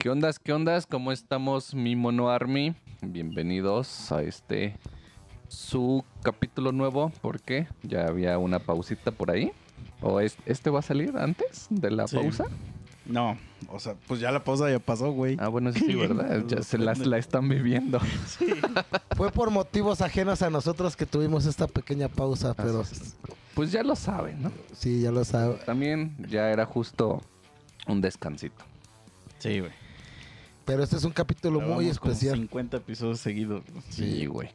¿Qué ondas? ¿Qué ondas? ¿Cómo estamos, mi Mono Army? Bienvenidos a este su capítulo nuevo. ¿Por qué? Ya había una pausita por ahí. ¿O es- este va a salir antes de la Sí. pausa? No, o sea, pues ya la pausa ya pasó, güey. Ah, bueno, sí, ¿verdad? Ya se las la están viviendo. Fue por motivos ajenos a nosotros que tuvimos esta pequeña pausa, pero. Pues ya lo saben, ¿no? sí, ya lo sabe. También ya era justo un descansito. Sí, güey. Pero este es un capítulo muy especial. 50 episodios seguidos. Sí, güey.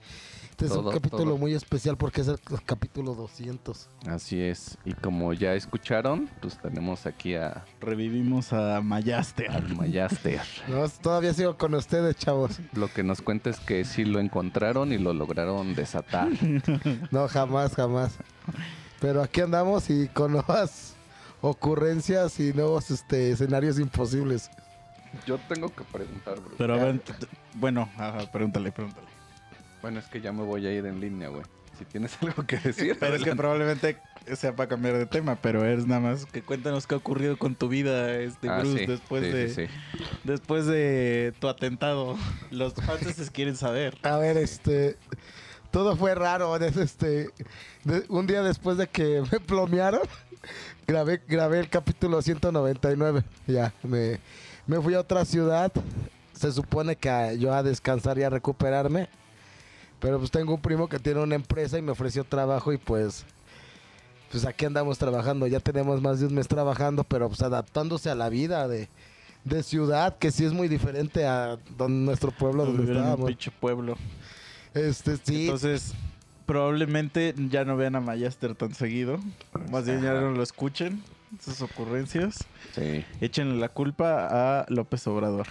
Este es un capítulo todo. muy especial porque es el capítulo 200. Así es. Y como ya escucharon, pues tenemos aquí a Revivimos a Mayaster. al Mayaster. No, todavía sigo con ustedes, chavos. Lo que nos cuenta es que sí lo encontraron y lo lograron desatar. No, jamás, jamás. Pero aquí andamos y con nuevas ocurrencias y nuevos este, escenarios imposibles. Yo tengo que preguntar, bro. Pero a ver, bueno, ajá, pregúntale, pregúntale. Bueno, es que ya me voy a ir en línea, güey. Si tienes algo que decir. Pero es que probablemente sea para cambiar de tema, pero es nada más que cuéntanos qué ha ocurrido con tu vida, este Ah, Bruce, sí, después sí, de sí, sí. después de tu atentado. Los fans quieren saber. A ver, este. Todo fue raro. es, Este, de- un día después de que me plomearon, grabé, grabé el capítulo 199. Ya, me, me fui a otra ciudad. Se supone que yo a descansar y a recuperarme. Pero pues tengo un primo que tiene una empresa y me ofreció trabajo y pues. Pues aquí andamos trabajando. Ya tenemos más de un mes trabajando, pero pues adaptándose a la vida de, de ciudad, que sí es muy diferente a don- nuestro pueblo donde Vivir en un estábamos. pinche pueblo. Este, sí. Entonces, probablemente ya no vean a Mayaster tan seguido. Más bien ya no lo escuchen. Sus ocurrencias. Sí. Échenle la culpa a López Obrador.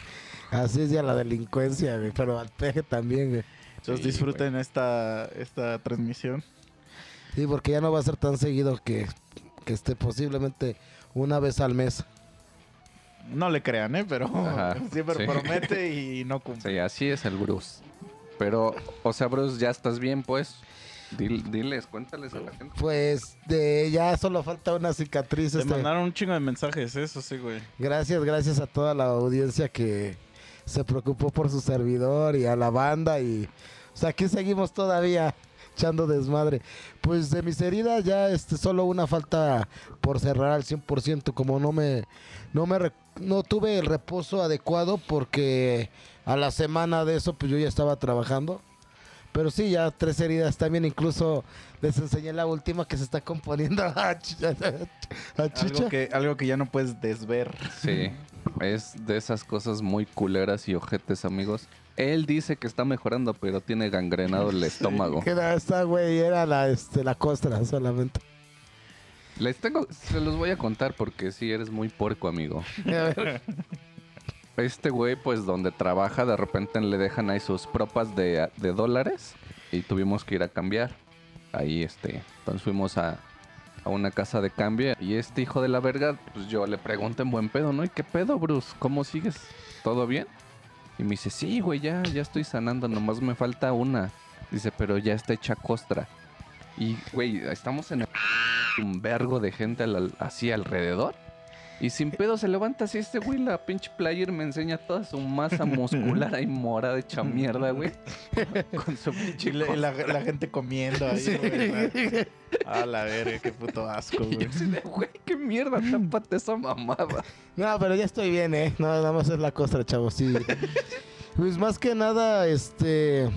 Así es ya la delincuencia, güey. Pero al peje también, güey. Entonces Sí, disfruten esta, esta transmisión. Sí, porque ya no va a ser tan seguido que, que esté posiblemente una vez al mes. No le crean, ¿eh? Pero Ajá, siempre sí. promete y no cumple. Sí, así es el Bruce. Pero, o sea, Bruce, ya estás bien, pues. Dil- diles, cuéntales a la gente. Pues de ya solo falta una cicatriz. Te este. mandaron un chingo de mensajes, eso sí, güey. Gracias, gracias a toda la audiencia que se preocupó por su servidor y a la banda y o sea, aquí seguimos todavía echando desmadre. Pues de mis heridas ya este solo una falta por cerrar al 100%, como no me no me re- no tuve el reposo adecuado porque a la semana de eso pues yo ya estaba trabajando. Pero sí, ya tres heridas también. Incluso les enseñé la última que se está componiendo a, Chicha. a Chicha. Algo que, algo que ya no puedes desver. Sí. Es de esas cosas muy culeras y ojetes, amigos. Él dice que está mejorando, pero tiene gangrenado el estómago. Que era esta, güey, era la, este, la costra solamente. Les tengo, se los voy a contar porque sí, eres muy puerco, amigo. A ver, Este güey, pues donde trabaja, de repente le dejan ahí sus propas de, dólares y tuvimos que ir a cambiar. Ahí, este, entonces fuimos a, a una casa de cambio y este hijo de la verga, pues yo le pregunto en buen pedo, ¿no? ¿Y qué pedo, Bruce? ¿Cómo sigues? ¿Todo bien? Y me dice, sí, güey, ya, ya estoy sanando, nomás me falta una. Dice, pero ya está hecha costra. Y, güey, estamos en el... un vergo de gente así alrededor. Y sin pedo se levanta así este güey, la pinche player me enseña toda su masa muscular ahí morada hecha mierda, güey. Con su pinche Y la, y la- la gente comiendo ahí, güey. A la verga, qué puto asco, de, güey, qué mierda, tápate esa mamada. No, pero ya estoy bien, ¿eh? No, nada más es la costra, chavos, sí. Pues más que nada, este...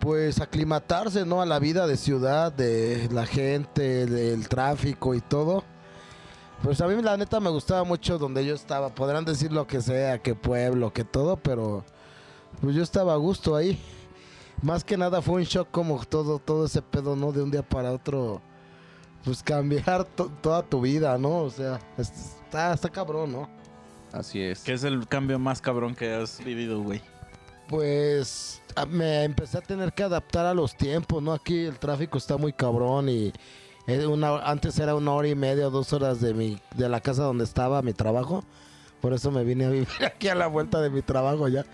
Pues aclimatarse, ¿no? A la vida de ciudad, de la gente, del tráfico y todo. Pues a mí la neta me gustaba mucho donde yo estaba. Podrán decir lo que sea, que pueblo, que todo, pero... Pues yo estaba a gusto ahí. Más que nada fue un shock como todo, todo ese pedo, ¿no? De un día para otro, pues cambiar to- toda tu vida, ¿no? O sea, es- está, está cabrón, ¿no? Así es. ¿Qué es el cambio más cabrón que has vivido, güey? Pues a- me empecé a tener que adaptar a los tiempos, ¿no? Aquí el tráfico está muy cabrón y una, antes era una hora y media, dos horas de mi, de la casa donde estaba mi trabajo. Por eso me vine a vivir aquí a la vuelta de mi trabajo ya.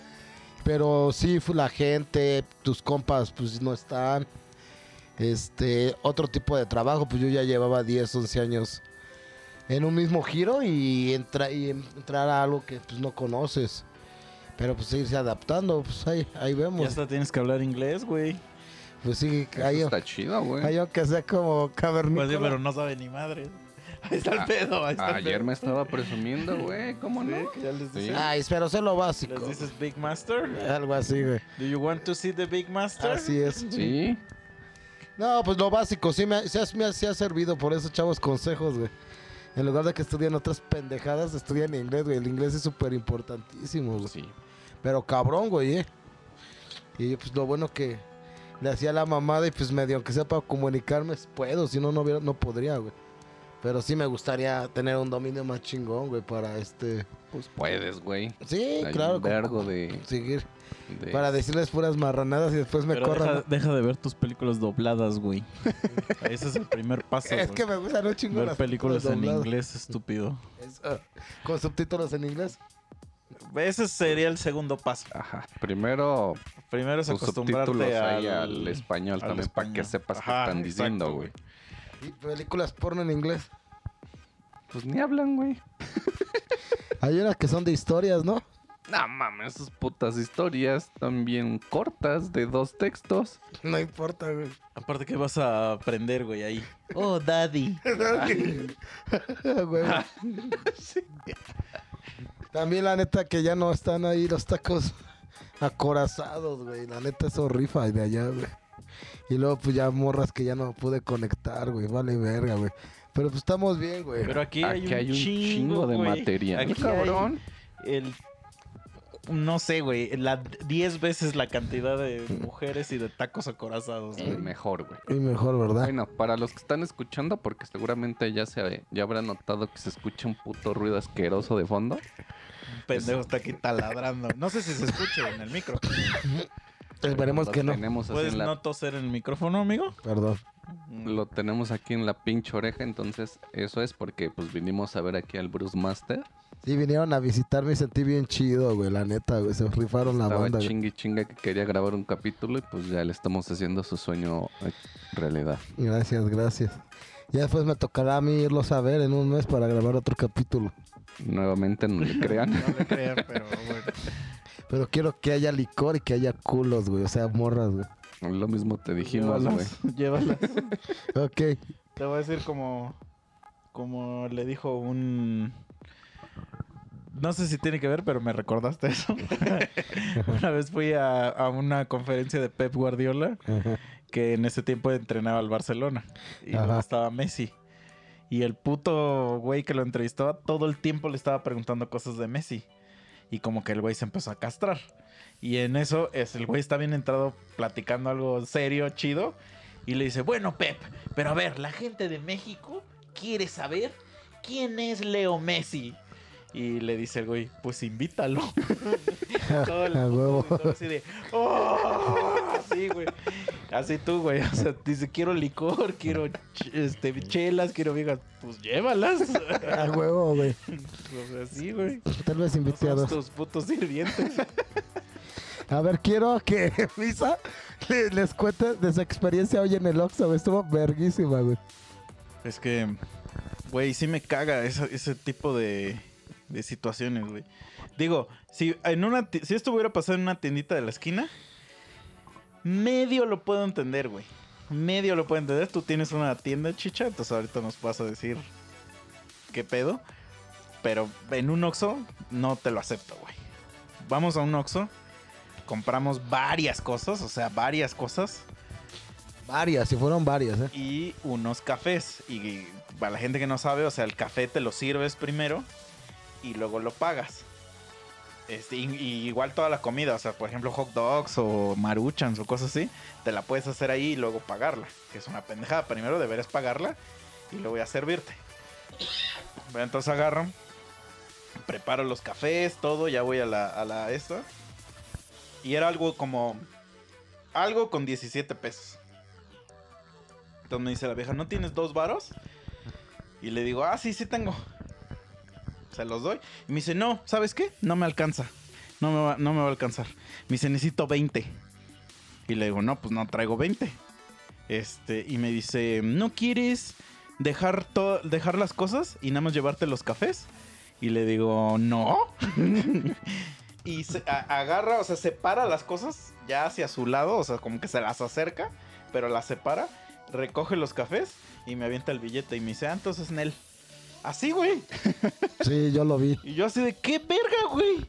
Pero sí, la gente, tus compas, pues no están. Este, otro tipo de trabajo, pues yo ya llevaba 10, 11 años en un mismo giro y, entra, y entrar a algo que pues no conoces. Pero pues irse adaptando, pues ahí, ahí Ya vemos. hasta tienes que hablar inglés, güey. Pues sí, hay, está chido, güey. hay que sea como Pues cavernícola. sí, pero no sabe ni madre. Ahí está el Ah, pedo, ahí está el Ayer pedo. me estaba presumiendo, güey. ¿Cómo Sí, no? que ya les Sí. dices, Ay, pero sé lo básico. les dices Big Master. Algo así, güey. Do you want to see the Big Master? Así es. Sí. No, pues lo básico, sí me, ha- sí me ha- sí ha servido por eso, chavos, consejos, güey. En lugar de que estudien otras pendejadas, estudian inglés, güey. El inglés es súper importantísimo, güey. Sí. Pero cabrón, güey, eh. Y pues lo bueno que le hacía la mamada y pues medio, aunque sea para comunicarme, puedo. Si no, no, hubiera- no podría, güey. Pero sí me gustaría tener un dominio más chingón, güey, para este... Pues puedes, güey. Sí, Hay claro. un como- vergo de... Seguir. de- Para decirles puras marranadas y después me Pero corran. deja, deja de ver tus películas dobladas, güey. Ese es el primer paso. Es güey. que me gustan un chingo Ver las películas en dobladas. inglés, estúpido. Eso. Con subtítulos en inglés. Ese sería el segundo paso. Ajá. Primero, Primero es acostumbrarte al, ahí al español al también para que sepas qué están exacto, diciendo, güey. Y películas porno en inglés. Pues ni hablan, güey. Hay unas que son de historias, ¿no? No mames, esas putas historias también cortas de dos textos. No importa, güey. Aparte que vas a aprender, güey, ahí. Oh, daddy. Güey. También la neta que ya no están ahí los tacos acorazados, güey. La neta es rifa de allá, güey. Y luego pues ya morras que ya no pude conectar, güey. Vale verga, güey. Pero pues estamos bien, güey. Pero aquí, hay, Aquí un hay un chingo, chingo de material. Aquí cabrón. hay el... No sé, güey. La 10 veces la cantidad de mujeres y de tacos acorazados, Y mejor, güey. Y mejor, ¿verdad? Bueno, para los que están escuchando, porque seguramente ya se ya habrán notado que se escucha un puto ruido asqueroso de fondo. Un pendejo está aquí taladrando. No sé si se escucha en el micro. Esperemos Lo que no. ¿Puedes la- no toser en el micrófono, amigo? Perdón. Lo tenemos aquí en la pinche oreja, entonces eso es porque pues vinimos a ver aquí al Bruce Master. Sí, vinieron a visitarme y sentí bien chido, güey. La neta, güey. Se rifaron la banda, güey. chingue chinga que quería grabar un capítulo y pues ya le estamos haciendo su sueño eh, realidad. Gracias, gracias. Ya después me tocará a mí irlos a ver en un mes para grabar otro capítulo. Nuevamente no le crean. No le crean, pero bueno. Pero quiero que haya licor y que haya culos, güey. O sea, morras, güey. Lo mismo te dijimos, güey. Llévalas. Ok. Te voy a decir como, como le dijo un... No sé si tiene que ver, pero me recordaste eso. una vez fui a, a una conferencia de Pep Guardiola, Ajá. que en ese tiempo entrenaba al Barcelona. Y luego estaba Messi. Y el puto güey que lo entrevistaba todo el tiempo le estaba preguntando cosas de Messi. Y como que el güey se empezó a castrar. Y en eso es el güey está bien entrado platicando algo serio, chido. Y le dice, bueno, Pep, pero a ver, la gente de México quiere saber quién es Leo Messi. Y le dice el güey, pues invítalo. Todo el A huevo. así de, "Oh", así, güey. Así tú, güey. O sea, dice, quiero licor, quiero ch- este, chelas, quiero viejas. Pues llévalas. A huevo, güey. o sea, sí, güey. Tal vez invité a dos. tus putos sirvientes. A ver, quiero que Misa le- les cuente de su experiencia hoy en el Oxxo. güey. Estuvo verguísima, güey. Es que, güey, sí me caga esa- ese tipo de, de situaciones, güey. Digo, si en una si esto hubiera pasado en una tiendita de la esquina, medio lo puedo entender, güey. Medio lo puedo entender. Tú tienes una tienda chicha, entonces ahorita nos vas a decir qué pedo. Pero en un Oxxo no te lo acepto, güey. Vamos a un Oxxo, compramos varias cosas, o sea, varias cosas Varias, si fueron varias, ¿eh? y unos cafés. Y para la gente que no sabe, o sea, el café te lo sirves primero y luego lo pagas. Este, igual toda la comida, o sea, por ejemplo, hot dogs o maruchans o cosas así, te la puedes hacer ahí y luego pagarla, que es una pendejada. Primero deberes pagarla y luego voy a servirte. Bueno, entonces agarro, preparo los cafés, todo, ya voy a la, a la esta. Y era algo como, algo con 17 pesos. Entonces me dice la vieja, ¿no tienes dos varos? Y le digo, ah, sí, sí tengo. Se los doy. Y me dice, no, ¿sabes qué? No me alcanza. No me va, no me va a alcanzar. Me dice, necesito 20. Y le digo, no, pues no traigo 20. Este, y me dice, ¿no quieres dejar, dejar las cosas y nada más llevarte los cafés? Y le digo, no. y se agarra, o sea, separa las cosas ya hacia su lado, o sea, como que se las acerca, pero las separa, recoge los cafés y me avienta el billete y me dice, ah, entonces Nel. Así, güey. Sí, yo lo vi. Y yo así de, ¿qué verga, güey?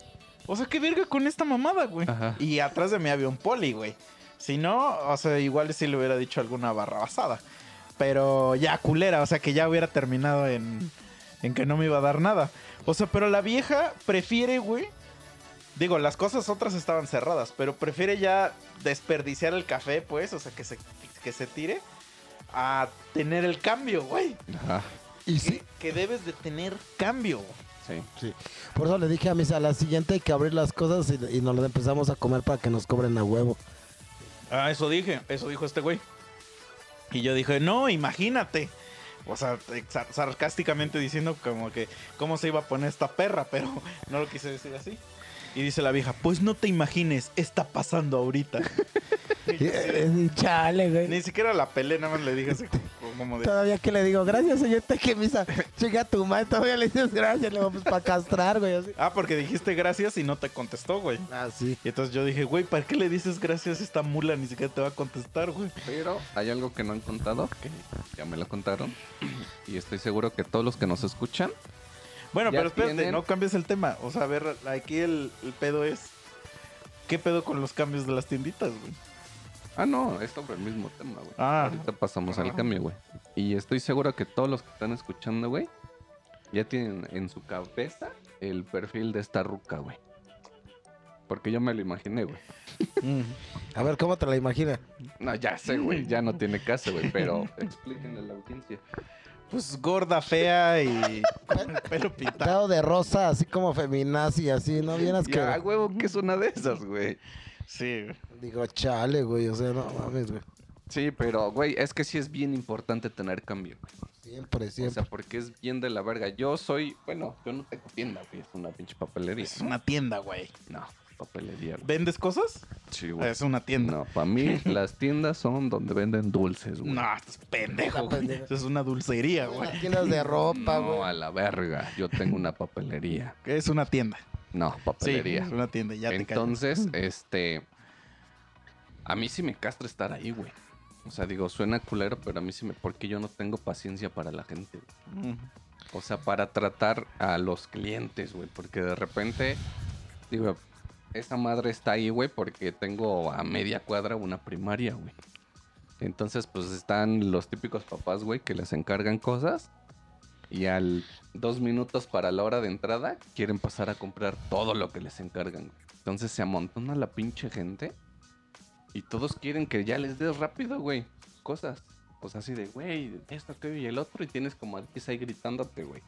O sea, ¿qué verga con esta mamada, güey? Ajá. Y atrás de mí había un poli, güey. Si no, o sea, igual sí le hubiera dicho alguna barra basada. Pero ya culera, o sea, que ya hubiera terminado en, en que no me iba a dar nada. O sea, pero la vieja prefiere, güey. Digo, las cosas otras estaban cerradas, pero prefiere ya desperdiciar el café, pues, o sea, que se, que se tire a tener el cambio, güey. Ajá. Y Que, sí, que debes de tener cambio. Sí. sí. Por eso le dije a mis a la siguiente hay que abrir las cosas y, y nos las empezamos a comer para que nos cobren a huevo. Ah, eso dije, eso dijo este güey. Y yo dije, no, imagínate. O sea, sarcásticamente diciendo como que cómo se iba a poner esta perra, pero no lo quise decir así. Y dice la vieja, pues no te imagines, está pasando ahorita. Eh, Chale, güey. Ni siquiera la pelé, nada más le dije así como de... Todavía que le digo, gracias, señorita, que misa. Chica tu madre, todavía le dices gracias, le vamos para castrar, güey. Así. Ah, porque dijiste gracias y no te contestó, güey. Ah, sí. Y entonces yo dije, güey, ¿para qué le dices gracias a esta mula? Ni siquiera te va a contestar, güey. Pero hay algo que no han contado, que ya me lo contaron. Y estoy seguro que todos los que nos escuchan, Bueno, Ya pero espérate, tienen- no cambies el tema. O sea, a ver, aquí el, el pedo es. ¿Qué pedo con los cambios de las tienditas, güey? Ah, no, es sobre el mismo tema, güey. Ah. Ahorita pasamos al cambio, güey. Y estoy seguro que todos los que están escuchando, güey, ya tienen en su cabeza el perfil de esta ruca, güey. Porque yo me lo imaginé, güey. A ver, ¿cómo te la imaginas? No, ya sé, güey, ya no tiene caso, güey, pero explíquenle a la audiencia. Pues gorda, fea y con el pelo pintado. Pintado de rosa, así como feminazi, así, ¿no? Vieras que... Ya, huevo, que es una de esas, güey. Sí, güey. Digo, chale, güey, o sea, no mames, güey. Sí, pero, güey, es que sí es bien importante tener cambio. güey. Siempre, O siempre. sea, porque es bien de la verga. Yo soy, bueno, yo no tengo tienda, güey, es una pinche papelería. Es una tienda, güey. No, papelería, güey. ¿Vendes cosas? Sí, güey. Es una tienda. No, para mí las tiendas son donde venden dulces, güey. No, estás pendejo, güey. Eso es una dulcería, güey. Las tiendas de ropa, No, güey. a la verga. Yo tengo una papelería. Es una tienda. No, Sí, papelería. es una tienda, ya te Entonces, este. A mí sí me castra estar ahí, güey. O sea, digo, suena culero, pero a mí sí me. Porque yo no tengo paciencia para la gente, güey. O sea, para tratar a los clientes, güey. Porque de repente, digo, esa madre está ahí, güey, porque tengo a media cuadra una primaria, güey. Entonces, pues están los típicos papás, güey, que les encargan cosas. Y al dos minutos para la hora de entrada, quieren pasar a comprar todo lo que les encargan. güey. Entonces se amontona la pinche gente. Y todos quieren que ya les des rápido, güey. Cosas. Pues así de, güey, esto, aquello y el otro. Y tienes como a 10 ahí gritándote, güey.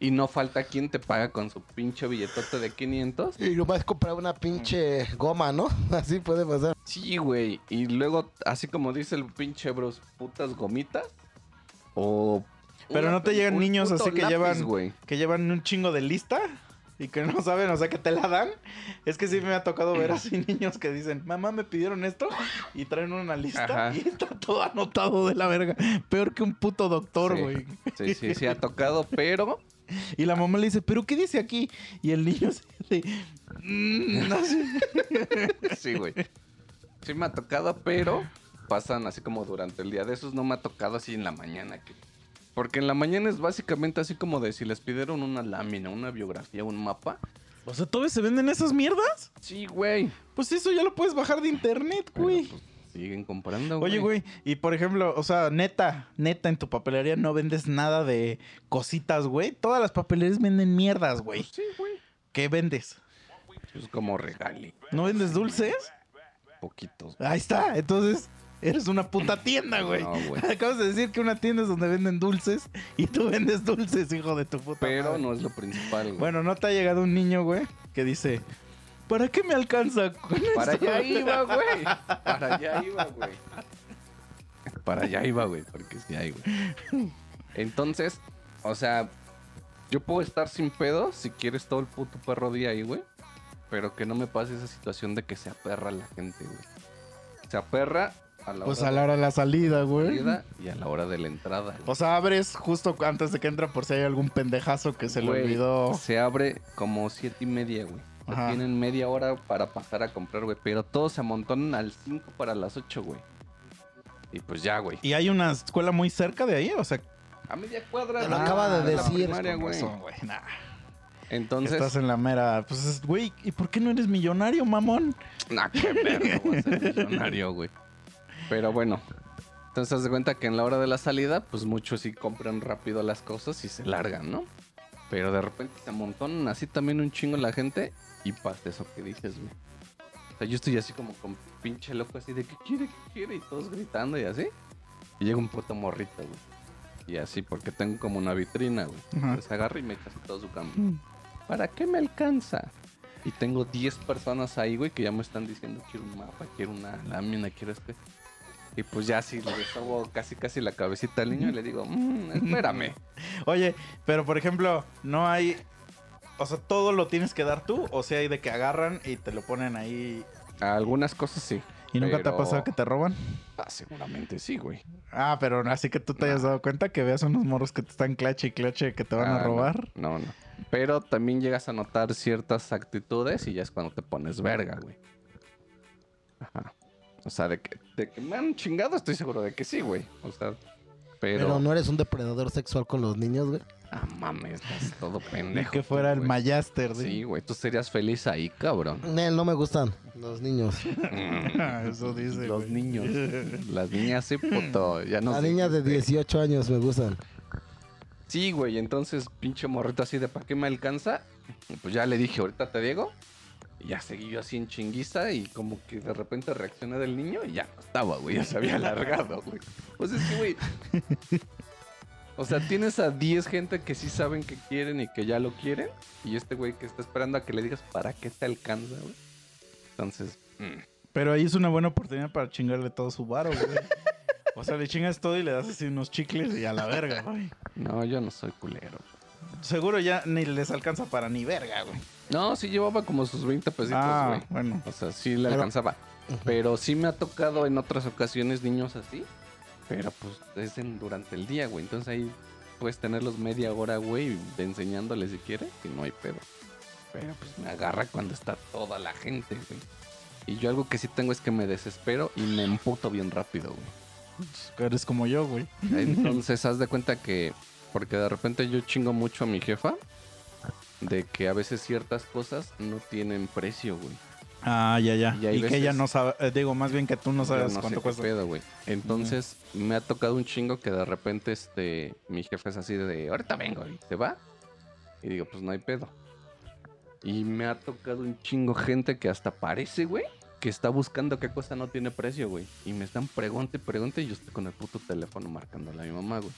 Y no falta quien te paga con su pinche billetote de 500. Y nomás comprar una pinche goma, ¿no? Así puede pasar. Sí, güey. Y luego, así como dice el pinche bros, putas gomitas. O. Pero una no te llegan niños así que lápiz, llevan- güey. que llevan un chingo de lista y que no saben, o sea, que te la dan. Es que sí me ha tocado ver así niños que dicen, mamá, me pidieron esto y traen una lista Ajá. y está todo anotado de la verga. Peor que un puto doctor, Sí. güey. Sí, sí, sí ha tocado, pero. Y la mamá le dice, ¿pero qué dice aquí? Y el niño se dice, "Mm, no sé". Sí, güey. Sí me ha tocado, pero pasan así como durante el día. De esos no me ha tocado así en la mañana. que- Porque en la mañana es básicamente así como de si les pidieron una lámina, una biografía, un mapa. O sea, ¿todavía se venden esas mierdas? Sí, güey. Pues eso ya lo puedes bajar de internet, Pero, güey. pues, siguen comprando, güey. Oye, güey, y por ejemplo, o sea, neta, neta, en tu papelería no vendes nada de cositas, güey. Todas las papelerías venden mierdas, güey. Pues sí, güey. ¿Qué vendes? Es como regale. ¿No vendes dulces? Poquitos. Ahí está, entonces eres una puta tienda, güey. No, güey. Acabas de decir que una tienda es donde venden dulces y tú vendes dulces, hijo de tu puta Pero madre. no es lo principal, güey. Bueno, ¿no te ha llegado un niño, güey, que dice, ¿para qué me alcanza con Para esto?" allá iba, güey. Para allá iba, güey. Para allá iba, güey, porque sí hay, güey. Entonces, o sea, yo puedo estar sin pedo si quieres todo el puto perro día ahí, güey. Pero que no me pase esa situación de que se aperra la gente, güey. Se aperra a la Pues hora a la hora de la salida, de la güey. salida y a la hora de la entrada. güey. O sea, abres justo antes de que entra por si hay algún pendejazo que se le olvidó. Se abre como siete y media, güey. Ajá. tienen media hora para pasar a comprar, güey. Pero todos se amontonan al 5 para las 8, güey. Y pues ya, güey. ¿Y hay una escuela muy cerca de ahí? O sea, A media cuadra. Te lo acaba de decir. primaria, güey. razón, güey. Nah, Entonces, estás en la mera. Pues, es- güey, ¿y por qué no eres millonario, mamón? Nah, qué verga, voy a ser millonario, güey. Pero bueno. Entonces, haz de cuenta que en la hora de la salida, pues muchos sí compran rápido las cosas y se largan, ¿no? Pero de repente se amontonan así también un chingo la gente y pasa eso que dices, güey. O sea, yo estoy así como con pinche loco así de que quiere, que quiere y todos gritando y así. Y llega un puto morrito, güey. Y así, porque tengo como una vitrina, güey. Ajá. Entonces agarra y me echa todo su cambio. ¿Para qué me alcanza? Y tengo 10 personas ahí, güey, que ya me están diciendo, quiero un mapa, quiero una lámina, quiero este. Y pues ya así le deshago casi casi la cabecita al niño y le digo, "Mm, espérame. Oye, pero por ejemplo, no hay. O sea, todo lo tienes que dar tú, o sea, hay de que agarran y te lo ponen ahí. Algunas cosas sí. ¿Y nunca te ha pasado que te roban? Ah, seguramente sí, güey. Ah, pero así que tú te hayas dado cuenta que veas unos morros que te están clache y clache que te van Ah, a robar. No, no. no. Pero también llegas a notar ciertas actitudes y ya es cuando te pones verga, güey. Ajá. O sea, de que, de que me han chingado, estoy seguro de que sí, güey. O sea, pero... Pero no eres un depredador sexual con los niños, güey. Ah, mames, estás todo pendejo. que fuera tú, el güey. Mayaster. Sí, güey, tú serías feliz ahí, cabrón. Nel, no me gustan los niños. Mm, Eso dice. Los güey. niños. Las niñas sí, puto. Ya no Las niñas de este, 18 años me gustan. Sí, güey, entonces pinche morrito así de ¿para qué me alcanza? Pues ya le dije, ahorita te digo. Y ya seguí yo así en chinguiza y como que de repente reaccioné del niño y ya no estaba, güey, ya se había alargado, güey. Pues es que, güey. O sea, tienes a 10 gente que sí saben que quieren y que ya lo quieren. Y este güey que está esperando a que le digas para qué te alcanza, güey. Entonces, mm, Pero ahí es una buena oportunidad para chingarle todo su varo, güey. O sea, le chingas todo y le das así unos chicles y a la verga, güey. no, yo no soy culero. Seguro ya ni les alcanza para ni verga, güey. No, sí llevaba como sus 20 pesitos, Ah, güey. bueno. O sea, sí le Pero- alcanzaba. Pero sí me ha tocado en otras ocasiones niños así. Pero pues es en- durante el día, güey. Entonces ahí puedes tenerlos media hora, güey, de enseñándoles si quieres, y no hay pedo. Pero pues me agarra cuando está toda la gente, güey. Y yo algo que sí tengo es que me desespero y me emputo bien rápido, güey. Eres como yo, güey. Entonces haz de cuenta que, porque de repente yo chingo mucho a mi jefa, de que a veces ciertas cosas no tienen precio, güey. Ah, ya, ya. Y Y, que ella no sabe, eh, digo, más bien que tú no sabes no sé cuánto qué cuesta. pedo, güey. Entonces, me ha tocado un chingo que de repente, este, mi jefe es así de, ahorita vengo, y se va. Y digo, pues no hay pedo. Y me ha tocado un chingo gente que hasta parece, güey, que está buscando qué cosa no tiene precio, güey. Y me están pregunte, pregunte, y yo estoy con el puto teléfono marcándole a mi mamá, güey.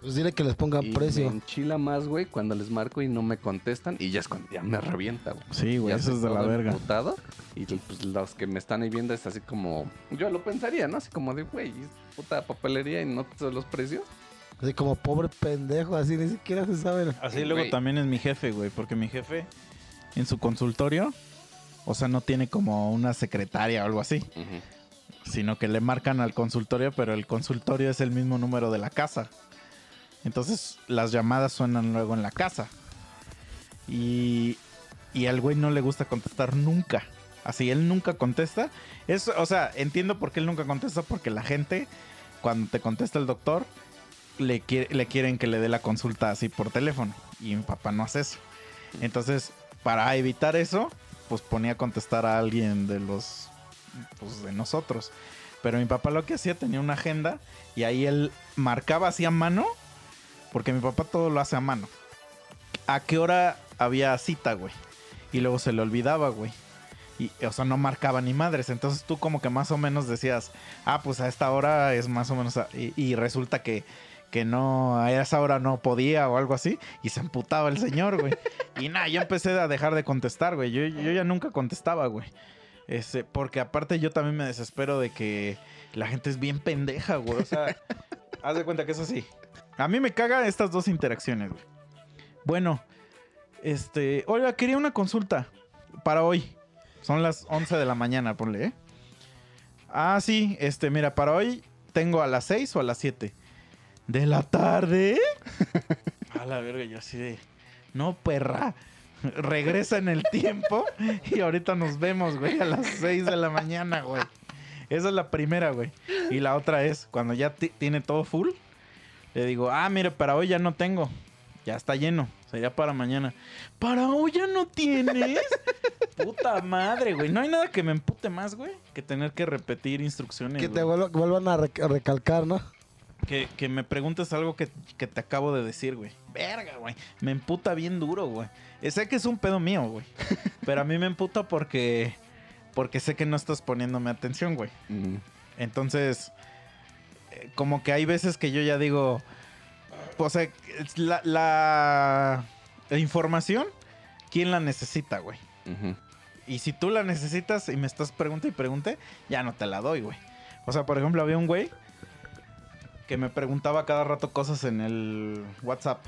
Pues dile que les pongan Y me precio. enchila más, güey, cuando les marco y no me contestan. Y ya es cuando ya me revienta, güey. Sí, güey, eso es de la verga. emputado, y pues los que me están ahí viendo es así como. Yo lo pensaría, ¿no? Así como de, güey, es puta papelería y no sé los precios. Así como pobre pendejo, así ni siquiera se sabe. Así Sí, luego también es mi jefe, güey, porque mi jefe en su consultorio, o sea, no tiene como una secretaria o algo así, sino que le marcan al consultorio, pero el consultorio es el mismo número de la casa. Entonces las llamadas suenan luego en la casa. Y, y al güey no le gusta contestar nunca. Así, él nunca contesta. Es, o sea, entiendo por qué él nunca contesta, porque la gente, cuando te contesta el doctor, le, quiere- le quieren que le dé la consulta así por teléfono. Y mi papá no hace eso. Entonces, para evitar eso, pues ponía a contestar a alguien de los, pues de nosotros. Pero mi papá lo que hacía, tenía una agenda y ahí él marcaba así a mano, porque mi papá todo lo hace a mano. ¿A qué hora había cita, güey? Y luego se le olvidaba, güey. Y, o sea, no marcaba ni madres. Entonces tú como que más o menos decías, ah, pues a esta hora es más o menos... y resulta que, que no, a esa hora no podía o algo así. Y se emputaba el señor, güey. y nada, yo empecé a dejar de contestar, güey. Yo, yo ya nunca contestaba, güey. Este, porque aparte yo también me desespero de que la gente es bien pendeja, güey. O sea, haz de cuenta que es así. A mí me caga estas dos interacciones, güey. Bueno, este, oiga, quería una consulta para hoy. Son las 11 de la mañana, ponle, ¿eh? Ah, sí, este, mira, para hoy tengo a las 6 o a las 7. ¿De la tarde? a la verga, yo así de... No, perra. regresa en el tiempo y ahorita nos vemos, güey, a las 6 de la mañana, güey. Esa es la primera, güey. Y la otra es, cuando ya ti- tiene todo full, le digo, ah, mire, para hoy ya no tengo. Ya está lleno. Sería para mañana. ¿Para hoy ya no tienes? Puta madre, güey. No hay nada que me empute más, güey, que tener que repetir instrucciones. Que te güey. vuelvan a recalcar, ¿no? Que, que me preguntes algo que, que te acabo de decir, güey. Verga, güey. Me emputa bien duro, güey. Sé que es un pedo mío, güey. Pero a mí me emputa porque. Porque sé que no estás poniéndome atención, güey. Mm. Entonces. eh, Como que hay veces que yo ya digo. O sea, la, la, la información, ¿quién la necesita, güey? Y si tú la necesitas y me estás pregunta y pregunte, ya no te la doy, güey. O sea, por ejemplo, había un güey que me preguntaba cada rato cosas en el WhatsApp.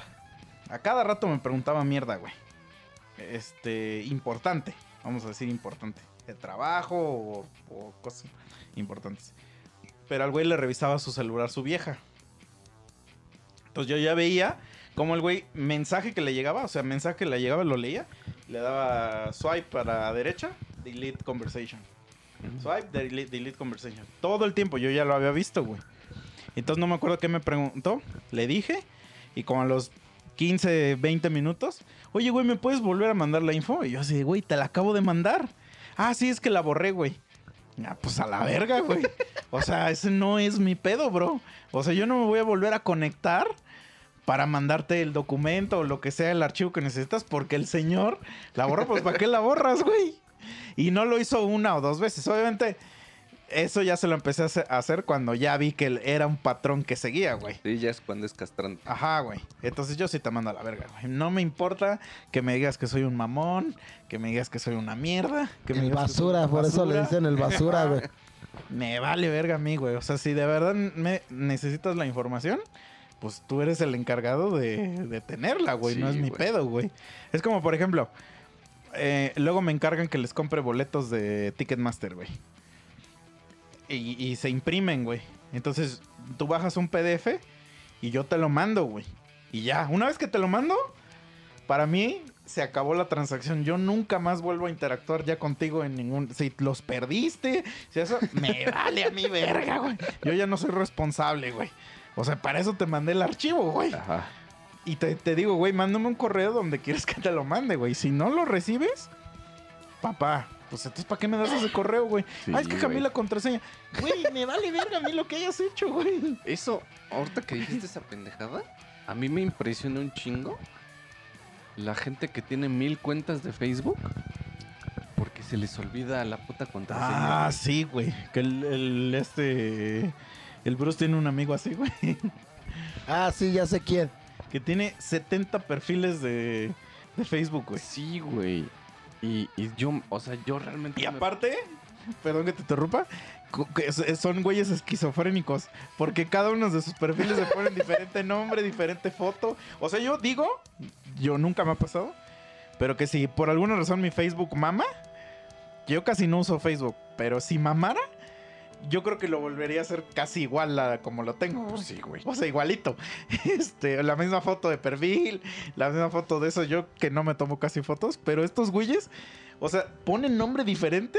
A cada rato me preguntaba mierda, güey. Este, importante. Vamos a decir importante. De trabajo o, o cosas importantes. Pero al güey le revisaba su celular su vieja. Entonces yo ya veía como el güey, mensaje que le llegaba, o sea, mensaje que le llegaba, lo leía. Le daba swipe para derecha, delete conversation. Swipe, delete, delete conversation. Todo el tiempo, yo ya lo había visto, güey. Entonces no me acuerdo qué me preguntó. Le dije. Y como a los 15, 20 minutos. Oye, güey, ¿me puedes volver a mandar la info? Y yo así, güey, te la acabo de mandar. Ah, sí, es que la borré, güey. Ah, pues a la verga, güey. O sea, ese no es mi pedo, bro. O sea, yo no me voy a volver a conectar para mandarte el documento o lo que sea, el archivo que necesitas, porque el señor la borró, pues ¿para qué la borras, güey? Y no lo hizo una o dos veces. Obviamente, eso ya se lo empecé a hace- a hacer cuando ya vi que él era un patrón que seguía, güey. Sí, ya es cuando es castrante. Ajá, güey. Entonces yo sí te mando a la verga, güey. No me importa que me digas que soy un mamón, que me digas que soy una mierda, que me que soy basura, una por eso le dicen el basura, güey. Me vale verga a mí, güey. O sea, si de verdad me necesitas la información, pues tú eres el encargado de, de tenerla, güey. no es mi güey. pedo, güey. Es como, por ejemplo, eh, luego me encargan que les compre boletos de Ticketmaster, güey. Y, y se imprimen, güey. Entonces, tú bajas un PDF y yo te lo mando, güey. Y ya, una vez que te lo mando, para mí se acabó la transacción. Yo nunca más vuelvo a interactuar ya contigo en ningún... Si los perdiste, si eso... Me vale a mi verga, güey. Yo ya no soy responsable, güey. O sea, para eso te mandé el archivo, güey. Ajá. Y te, te digo, güey, mándame un correo donde quieres que te lo mande, güey. Si no lo recibes, papá, pues entonces ¿para qué me das ese correo, güey? Sí, ah, es que cambié güey. la contraseña. Güey, me vale verga a mí lo que hayas hecho, güey. Eso, ahorita que dijiste esa pendejada, a mí me impresiona un chingo la gente que tiene mil cuentas de Facebook porque se les olvida la puta contraseña. Ah, sí, güey. Que el, el, este... El Bruce tiene un amigo así, güey. Ah, sí, ya sé quién. Que tiene 70 perfiles de, de Facebook, güey. Sí, güey. Y, y yo, o sea, yo realmente... Y me- aparte, perdón que te interrumpa, son güeyes esquizofrénicos. Porque cada uno de sus perfiles se ponen diferente nombre, diferente foto. O sea, yo digo, yo nunca me ha pasado, pero que si por alguna razón mi Facebook mama, yo casi no uso Facebook, pero si mamara, yo creo que lo volvería a hacer casi igual a como lo tengo. Sí, güey. O sea, igualito. Este, la misma foto de perfil, la misma foto de eso. Yo que no me tomo casi fotos, pero estos güeyes, o sea, ponen nombre diferente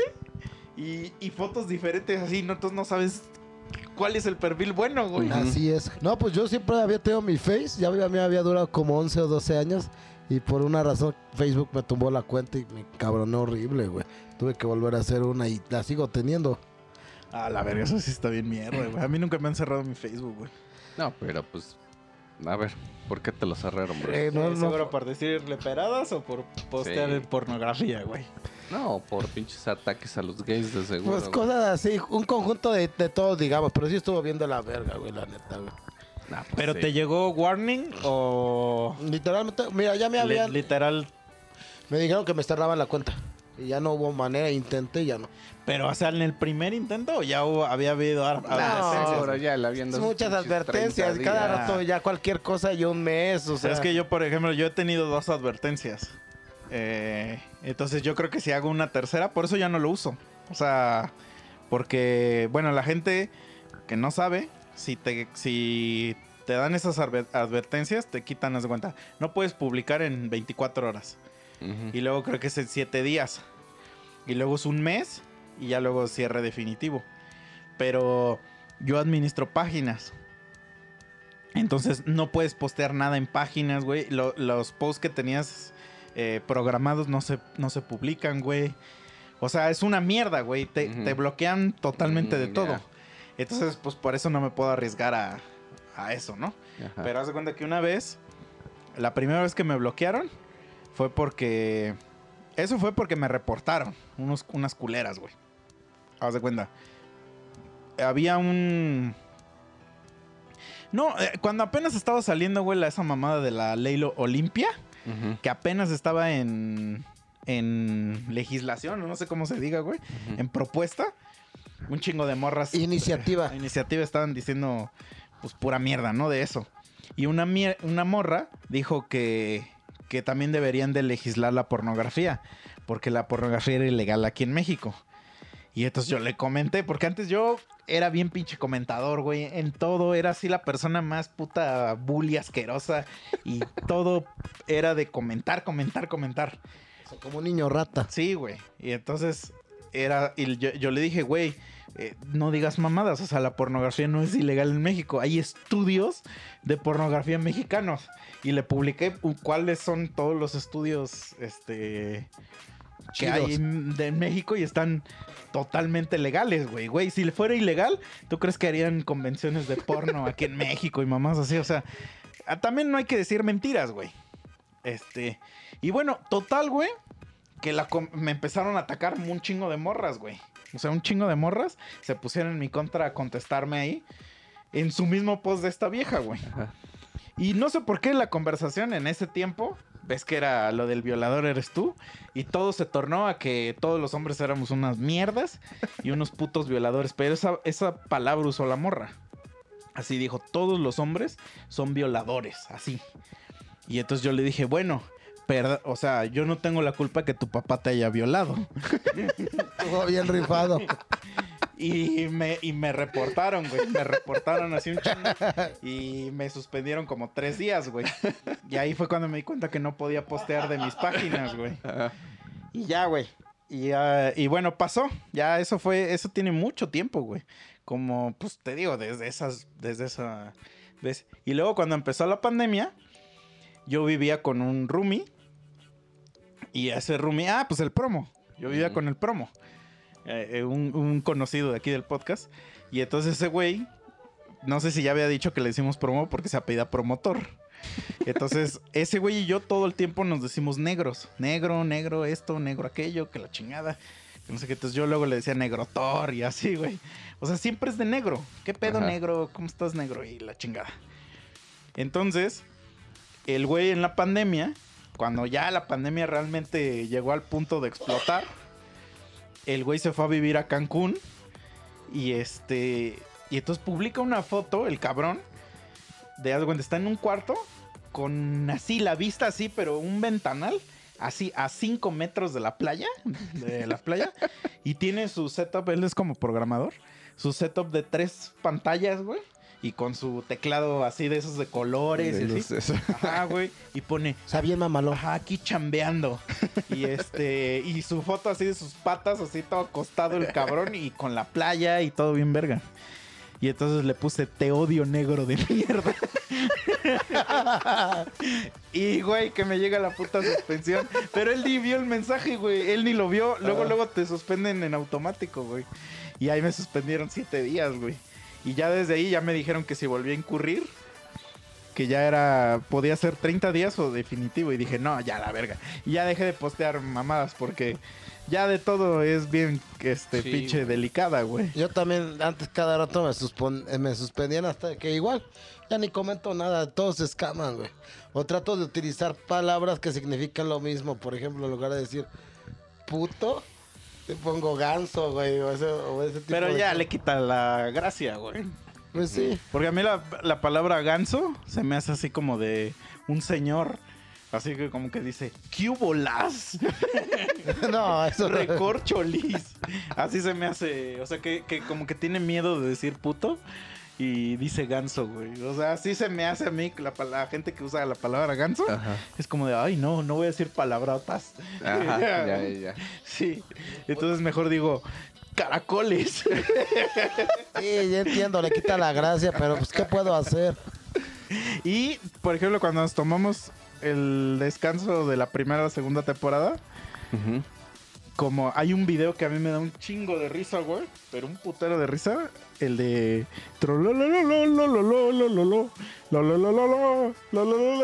y, y fotos diferentes así, ¿no? Entonces no sabes cuál es el perfil bueno, güey. Así es. No, pues yo siempre había tenido mi Face. Ya había- me había durado como 11 o 12 años. Y por una razón Facebook me tumbó la cuenta y me cabronó horrible, güey. Tuve que volver a hacer una y la sigo teniendo. Ah, la verga, eso sí está bien mierda, güey. A mí nunca me han cerrado mi Facebook, güey. No, pero pues... A ver, ¿por qué te lo cerraron, bro? Eh, no, no, ¿Seguro por decirle peradas o por postear Sí. pornografía, güey? No, por pinches ataques a los gays de seguro. Pues cosas así, un conjunto de, de todos, digamos. Pero sí estuvo viendo la verga, güey, la neta, güey. Nah, pues ¿Pero sí. te llegó warning o Literalmente, mira, ya me habían... literal? Me dijeron que me cerraban la cuenta. Y ya no hubo manera, intenté y ya no. Pero, o sea, en el primer intento o ya hubo- había habido No, pero ya la dado Muchas advertencias, 30 cada días. rato ya cualquier cosa y un mes, o sea... es que yo, por ejemplo, yo he tenido dos advertencias. Eh, entonces yo creo que si hago una tercera, por eso ya no lo uso. O sea, porque, bueno, la gente que no sabe, si te, si te dan esas adver- advertencias, te quitan las cuenta. No puedes publicar en 24 horas. Y luego creo que es en siete días. Y luego es un mes y ya luego cierre definitivo. Pero yo administro páginas. Entonces no puedes postear nada en páginas, güey. Lo- los posts que tenías eh, programados no se, no se publican, güey. O sea, es una mierda, güey. Te, bloquean totalmente de Mm, todo. Entonces, pues por eso no me puedo arriesgar a, a eso, ¿no? Ajá. Pero haz de cuenta que una vez, la primera vez que me bloquearon fue porque. Eso fue porque me reportaron unos, unas culeras, güey. Haz de cuenta. Había un. No, eh, cuando apenas estaba saliendo, güey, la- esa mamada de la ley Olimpia, que apenas estaba en. en legislación, o no sé cómo se diga, güey. En propuesta. Un chingo de morras Iniciativa. iniciativa estaban diciendo, pues, pura mierda, ¿no? De eso. Y una, una morra dijo que, que también deberían de legislar la pornografía, porque la pornografía era ilegal aquí en México. Y entonces yo le comenté, porque antes yo era bien pinche comentador, güey, en todo, era así la persona más puta bully asquerosa y todo era de comentar, comentar, comentar. Como un niño rata. Sí, güey. Y entonces era. Y yo, yo le dije, güey, eh, no digas mamadas. O sea, la pornografía no es ilegal en México. Hay estudios de pornografía mexicanos. Y le publiqué cuáles son todos los estudios este, que Chidos. hay en, de México y están totalmente legales, güey. Güey, si fuera ilegal, ¿tú crees que harían convenciones de porno aquí en México y mamás así? O sea, ah, también no hay que decir mentiras, güey. Este. Y bueno, total, güey. Que la me empezaron a atacar un chingo de morras, güey. O sea, un chingo de morras se pusieron en mi contra a contestarme ahí. En su mismo post de esta vieja, güey. Ajá. Y no sé por qué la conversación en ese tiempo, ves que era lo del violador eres tú, y todo se tornó a que todos los hombres éramos unas mierdas y unos putos violadores. Pero esa, esa palabra usó la morra. Así dijo, todos los hombres son violadores, así. Y entonces yo le dije, bueno, perda- o sea, yo no tengo la culpa que tu papá te haya violado. Estuvo bien rifado. Y me, y me reportaron, güey. Me reportaron así un chingo. Y me suspendieron como tres días, güey. Y ahí fue cuando me di cuenta que no podía postear de mis páginas, güey. Y ya, güey. Y, ah, y bueno, pasó. Ya eso fue, eso tiene mucho tiempo, güey. Como, pues te digo, desde esas, desde esa vez. Y luego cuando empezó la pandemia, yo vivía con un roomie. Y ese roomie, ah, pues el promo. Yo vivía con el promo. Eh, eh, un, un conocido de aquí del podcast. Y entonces ese güey, no sé si ya había dicho que le decimos promo porque se apellida promotor. Entonces, ese güey y yo todo el tiempo nos decimos negros. Negro, negro, esto, negro, aquello, que la chingada. Que no sé qué. Entonces yo luego le decía negrotor y así, güey. O sea, siempre es de negro. ¿Qué pedo, Ajá. negro? ¿Cómo estás, negro? Y la chingada. Entonces, el güey en la pandemia, cuando ya la pandemia realmente llegó al punto de explotar, el güey se fue a vivir a Cancún. Y este. Y entonces publica una foto, el cabrón, de algo está en un cuarto con así la vista así, pero un ventanal así a 5 metros de la playa, de la playa, y tiene su setup, él es como programador, su setup de tres pantallas, güey, y con su teclado así de esos de colores, De y así. Ajá, güey, y pone, O sea, bien mamalón. Ajá, aquí chambeando. Y este, y su foto así de sus patas, así todo acostado el cabrón y con la playa y todo bien verga. Y entonces le puse te odio negro de mierda. y güey, que me llega la puta suspensión. Pero él ni vio el mensaje, güey. Él ni lo vio. Luego, Ah. luego te suspenden en automático, güey. Y ahí me suspendieron siete días, güey. Y ya desde ahí ya me dijeron que si volví a incurrir, que ya era, podía ser 30 días o definitivo. Y dije, no, ya la verga. Y ya dejé de postear mamadas porque ya de todo es bien, este, Sí, pinche güey. delicada, güey. Yo también antes cada rato me, suspon- me suspendían hasta que igual ya ni comento nada, todos se escaman, güey. O trato de utilizar palabras que significan lo mismo, por ejemplo, en lugar de decir puto, te pongo ganso, güey, o ese, o ese tipo Pero de ya cosas. le quita la gracia, güey. Pues sí. Porque a mí la, la palabra ganso se me hace así como de un señor. Así que como que dice, ¿qué hubo las? no, eso no. Recorcholis. Así se me hace. O sea, que, que como que tiene miedo de decir puto. Y dice ganso, güey. O sea, así se me hace a mí la, la gente que usa la palabra ganso. Ajá. Es como de, ay, no, no voy a decir palabrotas. Ajá, ya, ya, ya. Sí. Entonces mejor digo caracoles. Sí, ya entiendo, le quita la gracia, pero pues, ¿qué puedo hacer? y, por ejemplo, cuando nos tomamos el descanso de la primera o segunda temporada, Ujú como hay un video que a mí me da un chingo de risa, güey, pero un putero de risa, el de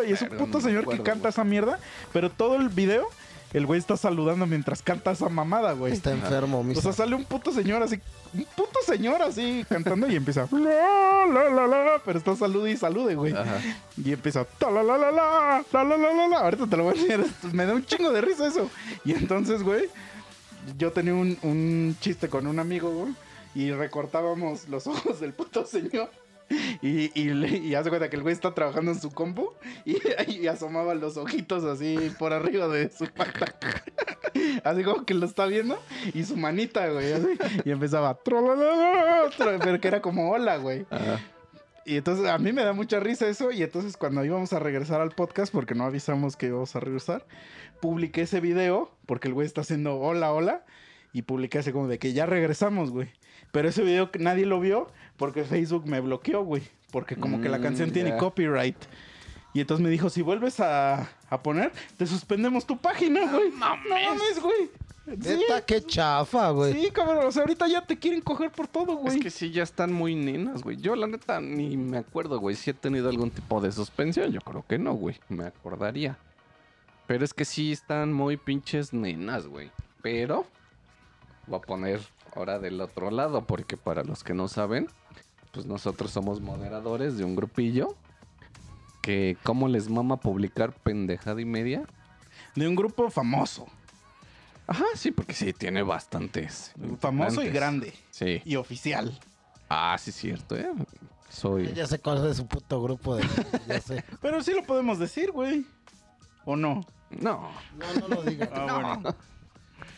y es un puto señor que canta esa mierda, pero todo el video el güey está saludando mientras canta esa mamada, güey. Está enfermo, O misa. sea, sale un puto señor así, un puto señor así cantando y empieza la, la, la, la, pero está salude y salude, güey. Ajá. Y empieza ta la la la la la la la la. Ahorita te lo voy a enseñar. Me da un chingo de risa eso. Y entonces, güey, yo tenía un, un chiste con un amigo, güey. Y recortábamos los ojos del puto señor. Y, y, y hace cuenta que el güey está trabajando en su compu y, y asomaba los ojitos así por arriba de su pata. Así como que lo está viendo y su manita, güey. así. y empezaba, pero que era como hola, güey. Ajá. Y entonces a mí me da mucha risa eso. Y entonces cuando íbamos a regresar al podcast, porque no avisamos que íbamos a regresar, publiqué ese video, porque el güey está haciendo hola, hola. Y publiqué así como de que ya regresamos, güey. Pero ese video que nadie lo vio porque Facebook me bloqueó, güey. Porque como que la Mm, canción tiene copyright. Y entonces me dijo, si vuelves a, a poner, te suspendemos tu página, güey. No mames, güey. Sí, Neta, qué chafa, güey. sí, cabrón. O sea, ahorita ya te quieren coger por todo, güey. Es que sí, ya están muy nenas, güey. Yo, la neta, ni me acuerdo, güey. Si he tenido algún tipo de suspensión, yo creo que no, güey. Me acordaría. Pero es que sí están muy pinches nenas, güey. Pero voy a poner ahora del otro lado, porque para los que no saben, pues nosotros somos moderadores de un grupillo que, ¿cómo les mama publicar pendejada y media? De un grupo famoso. Ajá, sí, porque sí, tiene bastantes. Famoso y grande. Sí. Y oficial. Ah, sí, cierto, ¿eh? Soy. Ya sé cuál es su puto grupo de... Ya sé. Pero sí lo podemos decir, güey. ¿O no? No. No, no lo digas. Ah, bueno.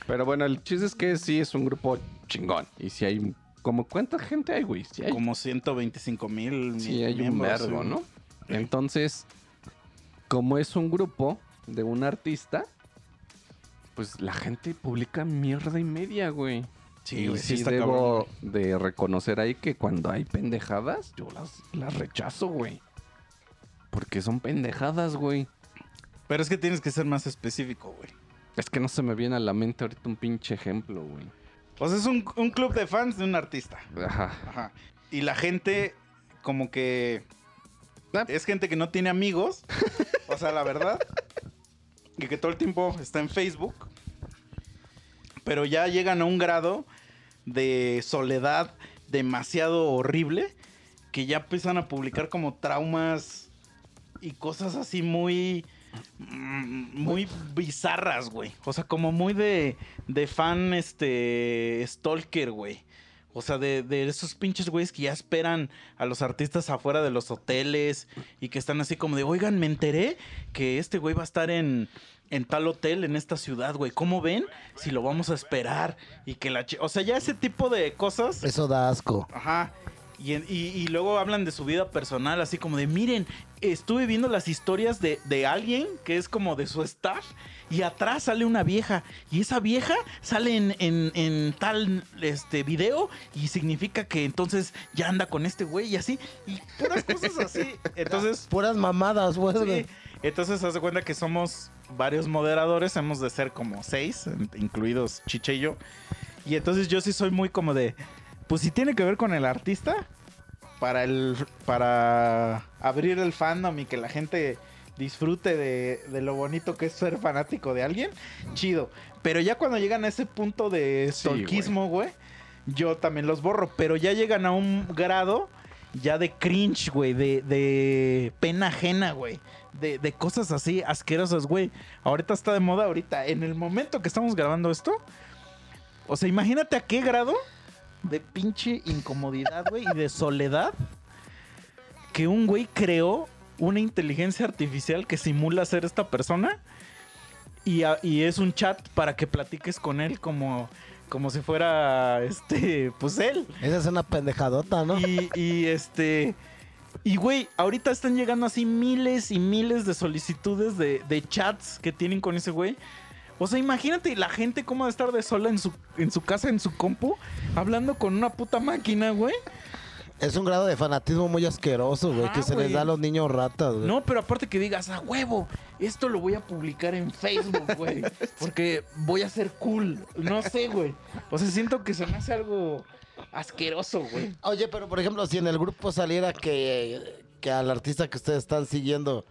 Pero bueno, el chiste es que sí es un grupo chingón. Y si hay. como ¿Cuánta gente hay, güey? Sí hay, Como 125 mil sí hay un miembros, vergo, sí. ¿no? Entonces, como es un grupo de un artista, pues la gente publica mierda y media, güey. Sí, y sí está debo cabrón, de reconocer ahí que cuando hay pendejadas, yo las, las rechazo, güey. Porque son pendejadas, güey. Pero es que tienes que ser más específico, güey. Es que no se me viene a la mente ahorita un pinche ejemplo, güey. O sea, es un, un club de fans de un artista. Ajá. Ajá. Y la gente, como que. Es gente que no tiene amigos. o sea, la verdad. Y que todo el tiempo está en Facebook. Pero ya llegan a un grado de soledad demasiado horrible. Que ya empiezan a publicar como traumas y cosas así muy. Mm, Muy bizarras, güey. O sea, como muy de, de fan, este. Stalker, güey. O sea, de, de esos pinches güeyes que ya esperan a los artistas afuera de los hoteles y que están así como de, oigan, me enteré que este güey va a estar en, en tal hotel en esta ciudad, güey. ¿Cómo ven? Si lo vamos a esperar y que la... O sea, ya ese tipo de cosas... Eso da asco. Ajá. Y, en- y- y luego hablan de su vida personal, así como de, miren, estuve viendo las historias de, de alguien que es como de su staff y atrás sale una vieja y esa vieja sale en, en- en tal este video y significa que entonces ya anda con este güey y así y puras cosas así. Entonces, Puras mamadas, güey. sí, entonces haz de cuenta que somos varios moderadores, hemos de ser como seis, incluidos Chiche y yo. Y entonces yo sí soy muy como de, pues si tiene que ver con el artista, para el para abrir el fandom y que la gente disfrute de, de lo bonito que es ser fanático de alguien, chido. Pero ya cuando llegan a ese punto de Sí, stalkismo, güey, yo también los borro. Pero ya llegan a un grado ya de cringe, güey, de, de pena ajena, güey. De, de cosas así asquerosas, güey. Ahorita está de moda, ahorita, en el momento que estamos grabando esto. O sea, imagínate a qué grado de pinche incomodidad, güey, y de soledad que un güey creó una inteligencia artificial que simula ser esta persona y, a- y es un chat para que platiques con él como, como si fuera, este, pues él. Esa es una pendejadota, ¿no? Y, y, este. Y güey, ahorita están llegando así miles y miles de solicitudes de, de chats que tienen con ese güey. O sea, imagínate la gente cómo a estar de sola en su, en su casa, en su compu, hablando con una puta máquina, güey. Es un grado de fanatismo muy asqueroso, güey, Ajá, que se les da a los niños ratas, güey. No, pero aparte que digas, a huevo, esto lo voy a publicar en Facebook, güey. Porque voy a ser cool. No sé, güey. O sea, siento que se me hace algo asqueroso, güey. Oye, pero por ejemplo, si en el grupo saliera que, que al artista que ustedes están siguiendo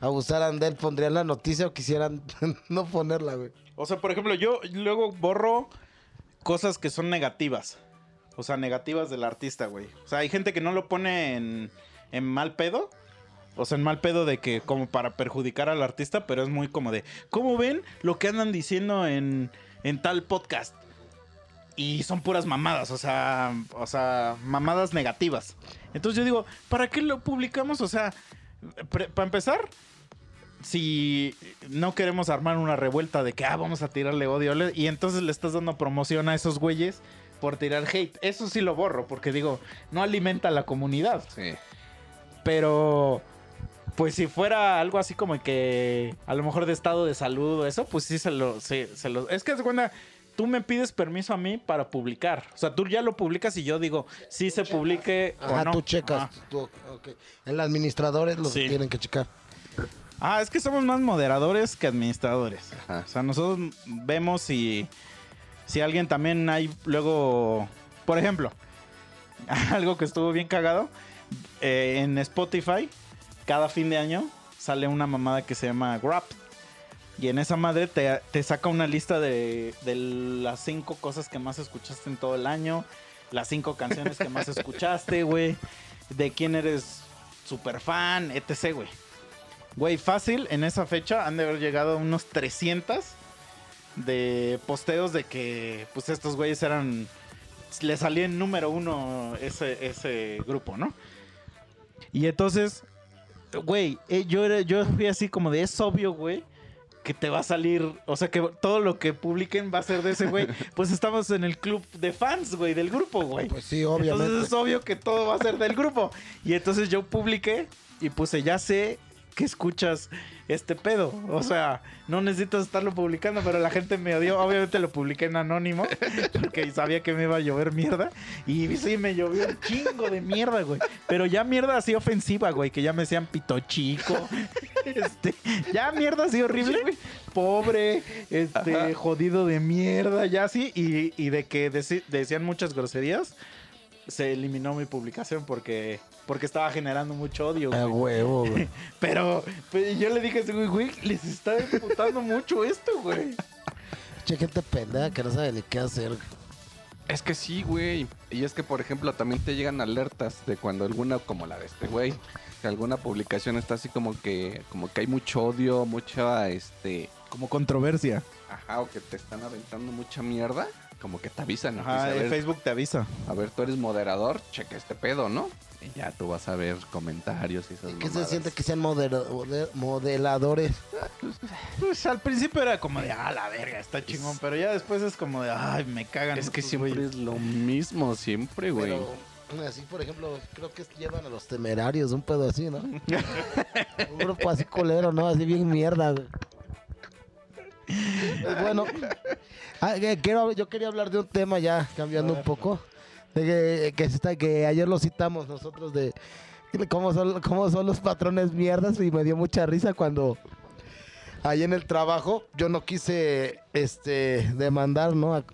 abusaran de él, ¿pondrían la noticia o quisieran no ponerla, güey? O sea, por ejemplo, yo luego borro cosas que son negativas. O sea, negativas del artista, güey. O sea, hay gente que no lo pone en, en mal pedo. O sea, en mal pedo de que como para perjudicar al artista, pero es muy como de, ¿cómo ven lo que andan diciendo en, en tal podcast? Y son puras mamadas, o sea, o sea, mamadas negativas. Entonces yo digo, ¿para qué lo publicamos? O sea, para empezar, si no queremos armar una revuelta de que ah, vamos a tirarle odio y entonces le estás dando promoción a esos güeyes por tirar hate. Eso sí lo borro porque digo, no alimenta a la comunidad. Sí. Pero pues si fuera algo así como que a lo mejor de estado de salud o eso, pues sí se lo se, se lo es que es cuenta tú me pides permiso a mí para publicar. O sea, tú ya lo publicas y yo digo, sí se publique Ajá, o no. tú checas. Ajá. tú- ok. El administrador es lo Sí. que tienen que checar. Ah, es que somos más moderadores que administradores. Ajá. O sea, nosotros vemos si, si alguien también hay luego, por ejemplo, algo que estuvo bien cagado, eh, en Spotify, cada fin de año sale una mamada que se llama Grab. Y en esa madre te, te saca una lista de, de las cinco cosas que más escuchaste en todo el año, las cinco canciones que más escuchaste, güey, de quién eres super fan, etc, güey. Güey, fácil, en esa fecha han de haber llegado unos 300 de posteos de que pues estos güeyes eran... Le salía en número uno ese, ese grupo, ¿no? Y entonces, güey, eh, yo, era- yo fui así como de, es obvio, güey, que te va a salir, o sea, que todo lo que publiquen va a ser de ese güey. Pues estamos en el club de fans, güey, del grupo, güey. Pues sí, obviamente. Entonces es obvio que todo va a ser del grupo. Y entonces yo publiqué y puse, ya sé que escuchas este pedo. O sea, no necesitas estarlo publicando, pero la gente me odió. Obviamente lo publiqué en anónimo, porque sabía que me iba a llover mierda. Y sí, me llovió un chingo de mierda, güey. Pero ya mierda así ofensiva, güey, que ya me decían pito chico. Este, ya mierda así horrible, güey. Pobre, este, jodido de mierda, ya así. Y, y de que decían muchas groserías se eliminó mi publicación porque porque estaba generando mucho odio. A güey. huevo, güey. Pero, pero yo le dije a ese güey, güey, les está imputando mucho esto, güey. Che, gente pendeja que no sabe ni qué hacer. Es que sí, güey. Y es que, por ejemplo, también te llegan alertas de cuando alguna, como la de este güey, que alguna publicación está así como que, como que hay mucho odio, mucha, este, Como controversia. ajá, o que te están aventando mucha mierda, como que te avisan. ¿no? Ajá, Dice, ver, Facebook te avisa. a ver, tú eres moderador, checa este pedo, ¿no? Y ya tú vas a ver comentarios y esas ¿Qué se siente que sean modeladores? Pues al principio era como de, ah, la verga, está chingón. Pero ya después es como de, ay, me cagan. Es que siempre güeyes". es lo mismo, siempre, güey. Pero así, por ejemplo, creo que llevan a los temerarios, un pedo así, ¿no? un grupo así colero, ¿no? Así bien mierda, güey. Pues bueno, ah, quiero, yo quería hablar de un tema ya, cambiando un poco. De que, está, que ayer lo citamos nosotros de cómo son, cómo son los patrones mierdas y me dio mucha risa cuando ahí en el trabajo yo no quise este demandar, ¿no? A,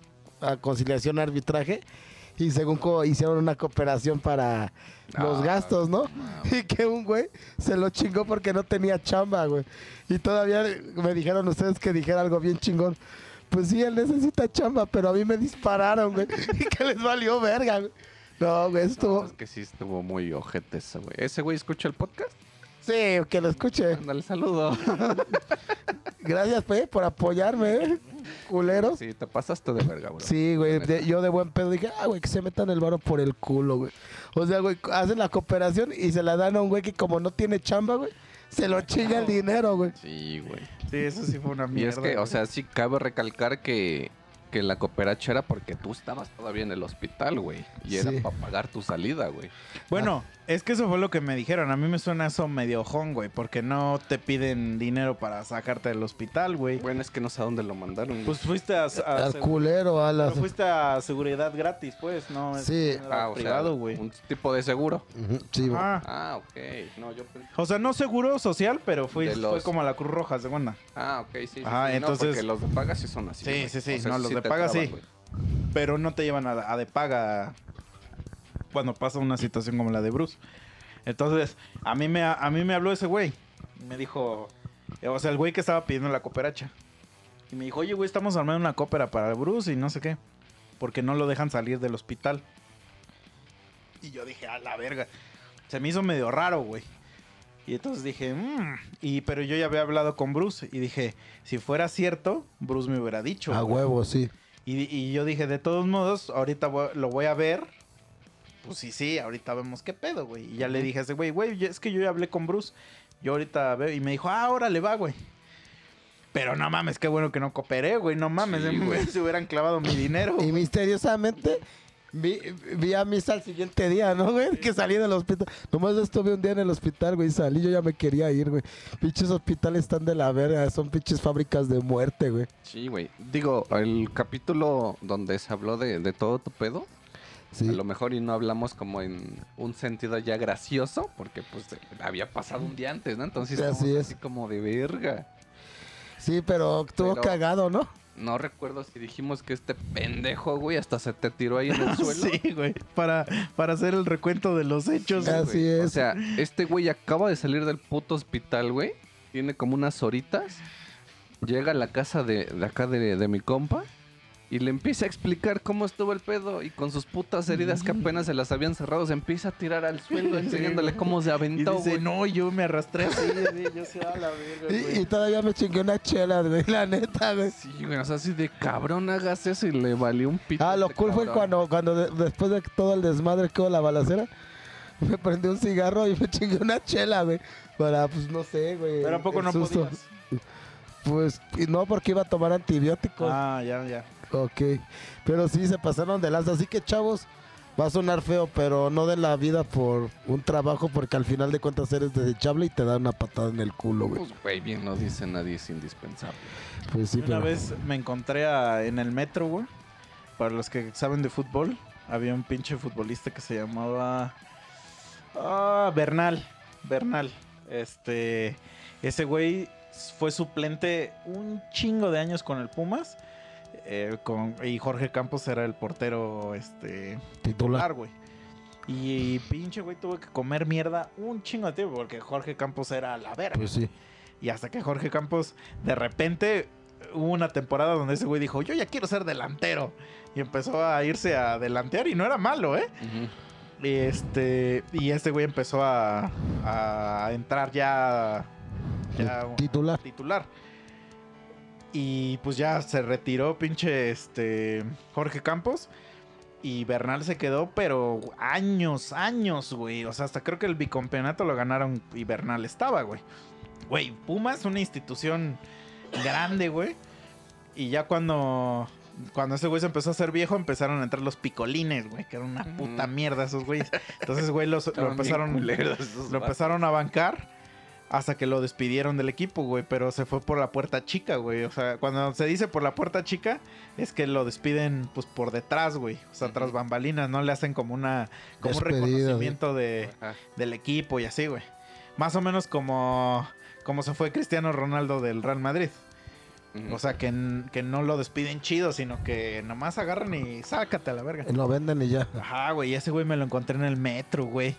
a conciliación arbitraje y según co- hicieron una cooperación para los Ah, gastos, ¿no? Y que un güey se lo chingó porque no tenía chamba, güey. Y todavía me dijeron ustedes que dijera algo bien chingón. Pues sí, él necesita chamba, pero a mí me dispararon, güey. Y que les valió verga, güey. No, güey, No, estuvo... es que sí estuvo muy ojete ese güey. ¿Ese güey escucha el podcast? Sí, que lo escuche. Ándale, saludo. Gracias, pues, por apoyarme, ¿eh? Culeros. Sí, te pasaste de verga, bro. Sí, güey, de- yo de buen pedo dije, ah, güey, que se metan el varo por el culo, güey. O sea, güey, hacen la cooperación y se la dan a un güey que como no tiene chamba, güey, Se lo chinga el dinero, güey. Sí, güey. Sí, eso sí fue una Y mierda. es que, o sea, sí cabe recalcar que, que la cooperacha era porque tú estabas todavía en el hospital, güey. Y era para pagar tu salida, güey. Bueno, es que eso fue lo que me dijeron. A mí me suena eso medio ojón, güey. Porque no te piden dinero para sacarte del hospital, güey. Bueno, es que no sé a dónde lo mandaron. güey. Pues fuiste a, a Al culero, a pero las... fuiste a seguridad gratis, pues, no es Sí. ah, privado, sea, güey. un tipo de seguro. Sí, güey. Ah, Ah, ok. No, yo pensé- o sea, no seguro social, pero fui, los- fue como a la Cruz Roja, segunda. Ah, ok, sí. sí, Ajá, sí, no, entonces- porque los de paga sí son así. Sí, güey. sí, sí, O sea, no, los de paga sí. güey. Pero no te llevan a, a de paga cuando pasa una situación como la de Bruce. Entonces, a mí me, a mí me habló ese güey. Me dijo, eh, o sea, el güey que estaba pidiendo la cooperacha. Y me dijo, oye, güey, estamos armando una coopera para Bruce y no sé qué. Porque no lo dejan salir del hospital. Y yo dije, a la verga. Se me hizo medio raro, güey. Y entonces dije, mmm. Y, pero yo ya había hablado con Bruce. Y dije, si fuera cierto, Bruce me hubiera dicho. A güey. huevo, sí. Y, y yo dije, de todos modos, ahorita voy- lo voy a ver. Pues sí, sí, ahorita vemos qué pedo, güey. Y ya le dije a ese güey, güey, es que yo ya hablé con Bruce. Yo ahorita veo. Y me dijo, ah, órale, va, güey. Pero no mames, qué bueno que no cooperé, güey. No mames, Sí, güey. se hubieran clavado mi dinero. Y misteriosamente vi, vi a misa al siguiente día, ¿no, güey? Que salí del hospital. Nomás estuve un día en el hospital, güey. Salí, yo ya me quería ir, güey. Pinches hospitales están de la verga. Son pinches fábricas de muerte, güey. Sí, güey. Digo, el capítulo donde se habló de, de todo tu pedo, Sí. a lo mejor y no hablamos como en un sentido ya gracioso, porque pues había pasado un día antes, ¿no? Entonces así así, es. como de verga. Sí, pero estuvo cagado, ¿no? No recuerdo si dijimos que este pendejo, güey, hasta se te tiró ahí en el suelo. Sí, güey. Para, para hacer el recuento de los hechos. Sí. Así güey. O es. sea, este güey acaba de salir del puto hospital, güey. Tiene como unas horitas. Llega a la casa de, de acá de, de mi compa. Y le empieza a explicar cómo estuvo el pedo. Y con sus putas heridas que apenas se las habían cerrado, se empieza a tirar al suelo enseñándole cómo se Y aventó, dice, güey. no, yo me arrastré así, así, yo sé a la verga, Y, güey. y todavía me chingué una chela, güey. La neta, güey. Sí, güey, o sea, así de cabrón hagas eso y le valió un pito. Ah, lo este cool fue cuando, cuando de- después de todo el desmadre que hubo la balacera, me prendí un cigarro y me chingué una chela, güey. Para, pues, no sé, güey. Pero ¿a poco no susto. podías? Pues, y no, porque iba a tomar antibióticos. Ah, ya, ya. Ok. Pero sí, se pasaron de lanza. Así que, chavos, va a sonar feo, pero no de la vida por un trabajo, porque al final de cuentas eres desechable y te da una patada en el culo, güey. Pues, güey, bien lo dice nadie, es indispensable. Pues sí, Una pero... vez me encontré a- en el metro, güey. Para los que saben de fútbol, había un pinche futbolista que se llamaba. Ah, Bernal. Bernal. Este. Ese güey fue suplente un chingo de años con el Pumas. Eh, con, y Jorge Campos era el portero este, Titular. güey. Y, pinche güey tuvo que comer mierda un chingo de tiempo porque Jorge Campos era la verga. Pues sí. Y hasta que Jorge Campos, de repente, hubo una temporada donde ese güey dijo, yo ya quiero ser delantero. Y empezó a irse a delantear y no era malo, ¿eh? Este, y este güey empezó a, a entrar ya, ya Titular. titular. Y pues ya se retiró pinche este Jorge Campos. Y Bernal se quedó, pero años, años, güey. O sea, hasta creo que el bicampeonato lo ganaron y Bernal estaba, güey. Güey, Pumas, una institución grande, güey. Y ya cuando, cuando ese güey se empezó a hacer viejo, empezaron a entrar los picolines, güey. Que era una puta mierda esos güeyes. Entonces, güey, los, lo empezaron culeros lo empezaron a bancar hasta que lo despidieron del equipo, güey. Pero se fue por la puerta chica, güey. O sea, cuando se dice por la puerta chica, es que lo despiden, pues, por detrás, güey. O sea, tras bambalinas, no le hacen como una... Como un reconocimiento de, del equipo y así, güey. Más o menos como... Como se fue Cristiano Ronaldo del Real Madrid. O sea, que, que no lo despiden chido, sino que nomás agarran y sácate a la verga. Lo venden y ya. Ajá, güey, ese güey me lo encontré en el metro, güey.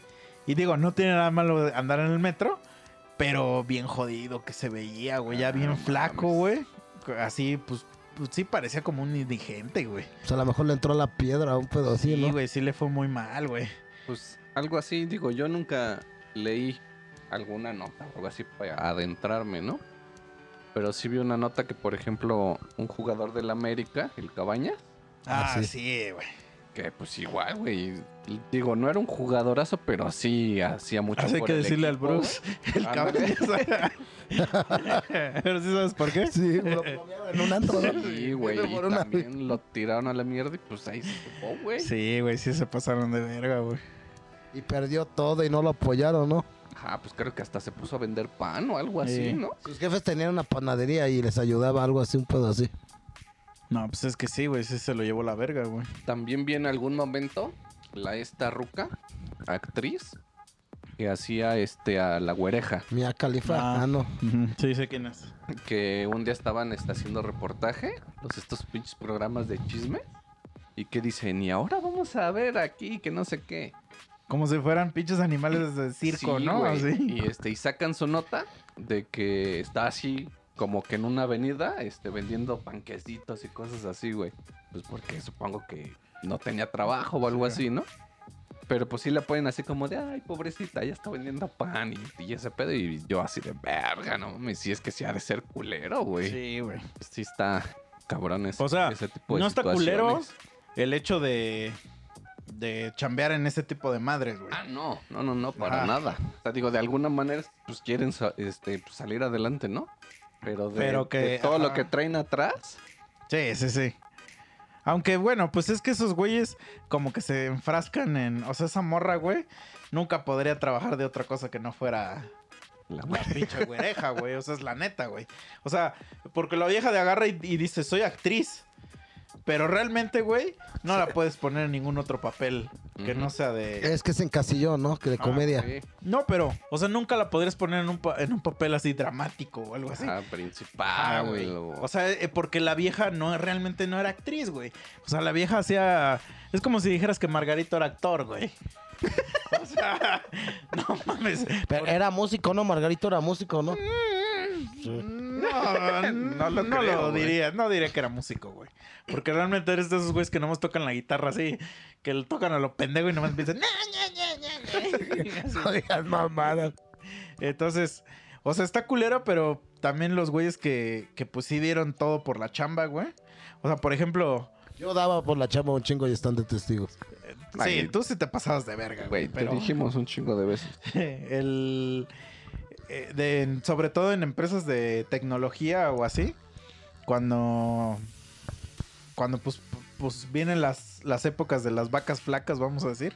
Y digo, no tiene nada malo andar en el metro, pero bien jodido que se veía, güey, ya Ah, bien flaco, güey. Así, pues, pues sí parecía como un indigente, güey. O sea, a lo mejor le entró la piedra a un pedo así, Sí, güey, sí le fue muy mal, güey. Pues algo así, digo, yo nunca leí alguna nota o algo así para adentrarme, ¿no? Pero sí vi una nota que, por ejemplo, un jugador del América, el Cabaña, Ah, Ah, sí, güey. Que pues igual, güey. Digo, no era un jugadorazo, pero sí hacía mucho Así hay por que el decirle al Bruce. El cabeza. Pero sí sabes por qué. Sí, lo en un antro. ¿no? Sí, güey. Por Y una- también lo tiraron a la mierda y pues ahí se fue, güey. Sí, güey, sí se pasaron de verga, güey. Y perdió todo y no lo apoyaron, ¿no? Ajá, pues creo que hasta se puso a vender pan o algo así, Sí. ¿no? Sus jefes tenían una panadería y les ayudaba algo así, un pedo así. No, pues es que sí, güey, sí se lo llevó la verga, güey. También vi en algún momento la esta ruca, actriz, que hacía este a la güereja. Mia Califa. Ah. Ah, no. Ujú, Sí, sé quién es. que un día estaban este, haciendo reportaje, los estos pinches programas de chisme, y que dicen, y ahora vamos a ver aquí, que no sé qué. Como si fueran pinches animales de circo, Sí, ¿no? Y este, y sacan su nota de que está así, como que en una avenida, este, vendiendo panquecitos y cosas así, güey. Pues porque supongo que no tenía trabajo o algo así, ¿no? Pero pues sí le ponen así como de, ay, pobrecita, ya está vendiendo pan y, y ese pedo. Y yo así de verga, no mames, si es que sí ha de ser culero, güey. Sí, güey. Sí está cabrón ese, O sea, ese tipo de no está culero el hecho de, de chambear en ese tipo de madres, güey. Ah, no, no, no, no, para nada. O sea, digo, de alguna manera, pues quieren este, pues, salir adelante, ¿no? Pero de, Pero que- de todo lo que traen atrás, Sí, sí, sí. Aunque bueno, pues es que esos güeyes como que se enfrascan en... O sea, esa morra, güey, nunca podría trabajar de otra cosa que no fuera la la pinche güereja, güey. O sea, es la neta, güey. O sea, porque la vieja de agarra y, y dice, soy actriz. Pero realmente, güey, no la puedes poner en ningún otro papel que no sea de... Es que se encasilló, ¿no? Que de Ah, comedia. Sí. No, pero, o sea, nunca la podrías poner en un, pa- en un papel así dramático o algo así. Ah, principal, güey. o- O sea, eh, porque la vieja no realmente no era actriz, güey. O sea, la vieja hacía. Es como si dijeras que Margarito era actor, güey. o sea, no mames. Pero era músico, ¿no? Margarito era músico, ¿no? No, no, No lo no creo, lo diría. No diría que era músico, güey. Porque realmente eres de esos güeyes que nomás tocan la guitarra así. Que le tocan a lo pendejo y nomás empiezan. "Na, ña, ña, ña, ña". Así. Oigan, mamadas. Entonces, o sea, está culera, pero también los güeyes que, que pues sí dieron todo por la chamba, güey. O sea, por ejemplo, Yo daba por la chamba un chingo y están de testigos. sí, Ay, tú sí te pasabas de verga, Güey, te dijimos un chingo de veces. el, eh, sobre todo en empresas de tecnología o así, cuando, cuando pues, pues vienen las, las épocas de las vacas flacas, vamos a decir,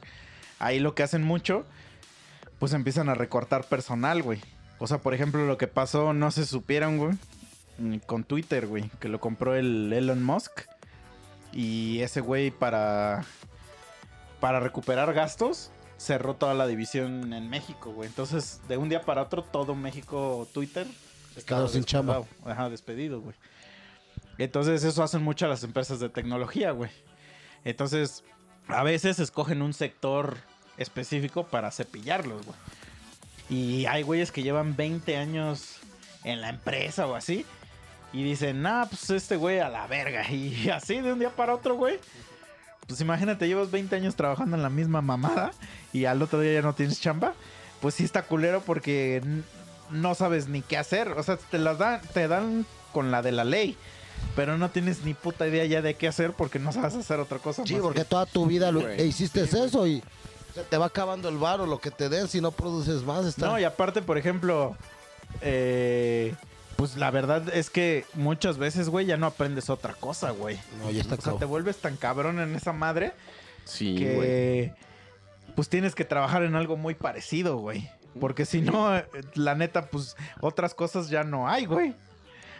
ahí lo que hacen mucho, pues empiezan a recortar personal, güey. O sea, por ejemplo, lo que pasó, no se supieron, güey, mm, con Twitter, güey, que lo compró el Elon Musk. Y ese güey para, para recuperar gastos, cerró toda la división en México, güey. Entonces, de un día para otro, todo México, Twitter, Quedó sin chamba. Ajá, despedido, güey. Entonces, eso hacen mucho las empresas de tecnología, güey. Entonces, a veces escogen un sector específico para cepillarlos, güey. Y hay güeyes que llevan 20 años en la empresa o así. Y dicen, nah, pues este güey a la verga. Y así de un día para otro, güey. Pues imagínate, llevas 20 años trabajando en la misma mamada y al otro día ya no tienes chamba. Pues sí está culero porque no sabes ni qué hacer. O sea, te las dan, te dan con la de la ley. Pero no tienes ni puta idea ya de qué hacer porque no sabes hacer otra cosa. Sí, más porque que- toda tu vida lo, e hiciste eso y se te va acabando el bar o lo que te den si no produces más. Está... No, y aparte, por ejemplo, eh, pues la verdad es que muchas veces, güey, ya no aprendes otra cosa, güey. No, ya está O sea, te vuelves tan cabrón en esa madre Sí, güey. que pues tienes que trabajar en algo muy parecido, güey. Porque si no, eh, la neta, pues otras cosas ya no hay, güey.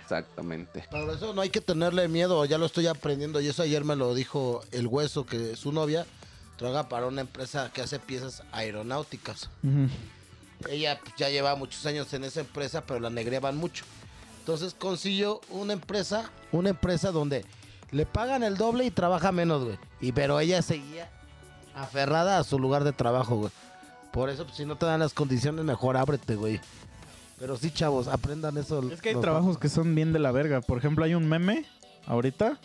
Exactamente. Pero eso no hay que tenerle miedo, ya lo estoy aprendiendo y eso ayer me lo dijo el hueso que su novia trabaja para una empresa que hace piezas aeronáuticas. Ella pues, ya lleva muchos años en esa empresa, pero la negreaban mucho. Entonces consiguió una empresa, una empresa donde le pagan el doble y trabaja menos, güey. Y pero ella seguía aferrada a su lugar de trabajo, güey. Por eso, pues, si no te dan las condiciones, mejor ábrete, güey. Pero sí, chavos, aprendan eso. Es que hay trabajos que son bien de la verga. Por ejemplo, hay un meme ahorita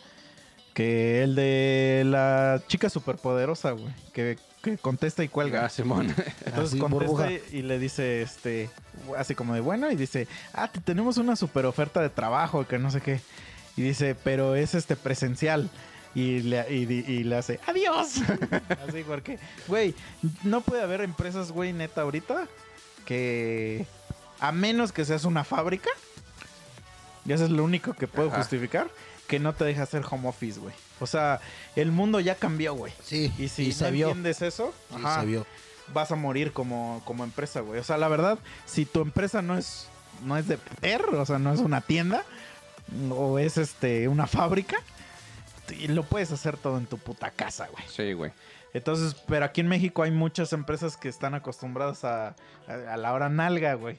que el de la chica superpoderosa, güey, que, que contesta y cuelga. Ah, Simón. Entonces Así, contesta burbuja. y, le dice, este, así como de bueno, y dice, ah, te tenemos una super oferta de trabajo, que no sé qué. Y dice, pero es este presencial. y le, y, y le hace adiós. Así porque, güey, no puede haber empresas, güey, neta ahorita que a menos que seas una fábrica, y eso es lo único que puedo Ajá. justificar, que no te deja hacer home office, güey. O sea, el mundo ya cambió, güey. Sí, Y si se no vio. entiendes eso, Sí, ajá, se vio. vas a morir como, como empresa, güey. O sea, la verdad, si tu empresa no es, no es de vender, o sea, no es una tienda, o es este una fábrica, y lo puedes hacer todo en tu puta casa, güey. Sí, güey. Entonces, pero aquí en México hay muchas empresas que están acostumbradas a, a- a la hora nalga, güey.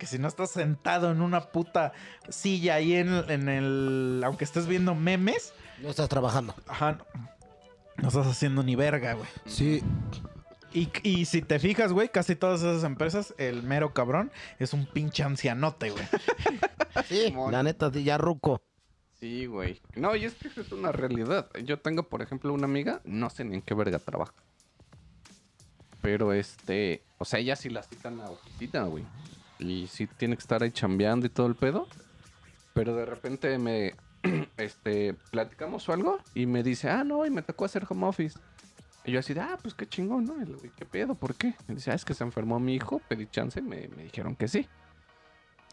Que si no estás sentado en una puta silla ahí en, en el... Aunque estés viendo memes, No estás trabajando. ajá, no, no estás haciendo ni verga, güey. Sí, Y, y si te fijas, güey, casi todas esas empresas, el mero cabrón es un pinche ancianote, güey. sí, la neta, ya ruco. Sí, güey. No, y es que eso es una realidad. Yo tengo, por ejemplo, una amiga, no sé ni en qué verga trabaja. Pero este, o sea, ella sí la citan a oficina, güey. Y sí tiene que estar ahí chambeando y todo el pedo. Pero de repente me, este, platicamos o algo y me dice, ah, no, y me tocó hacer home office. Y yo así de, ah, pues qué chingón, ¿no? Digo, ¿qué pedo? ¿Por qué? Y dice, ah, es que se enfermó mi hijo, pedí chance, me, me dijeron que sí.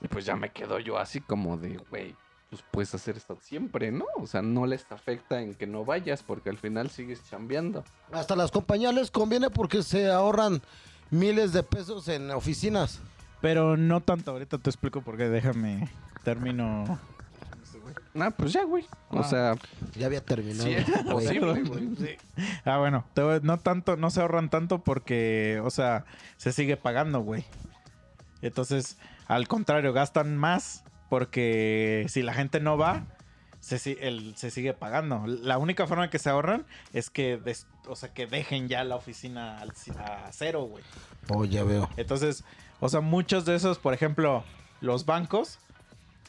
Y pues ya me quedo yo así como de, güey, pues puedes hacer esto siempre, ¿no? O sea, no les afecta en que no vayas porque al final sigues chambeando. Hasta las compañías les conviene porque se ahorran miles de pesos en oficinas. Pero no tanto, ahorita te explico por qué, déjame, termino... Ah, pues ya, güey. O Ah. sea, Ya había terminado. sí es güey. posible, güey. Ah, bueno, te voy- no tanto, no se ahorran tanto porque, o sea, se sigue pagando, güey. Entonces, al contrario, gastan más porque si la gente no va, se, si- el- se sigue pagando. La única forma que se ahorran es que, des- o sea, que dejen ya la oficina al ci- a cero, güey. Oh, ya veo. Entonces, o sea, muchos de esos, por ejemplo, los bancos,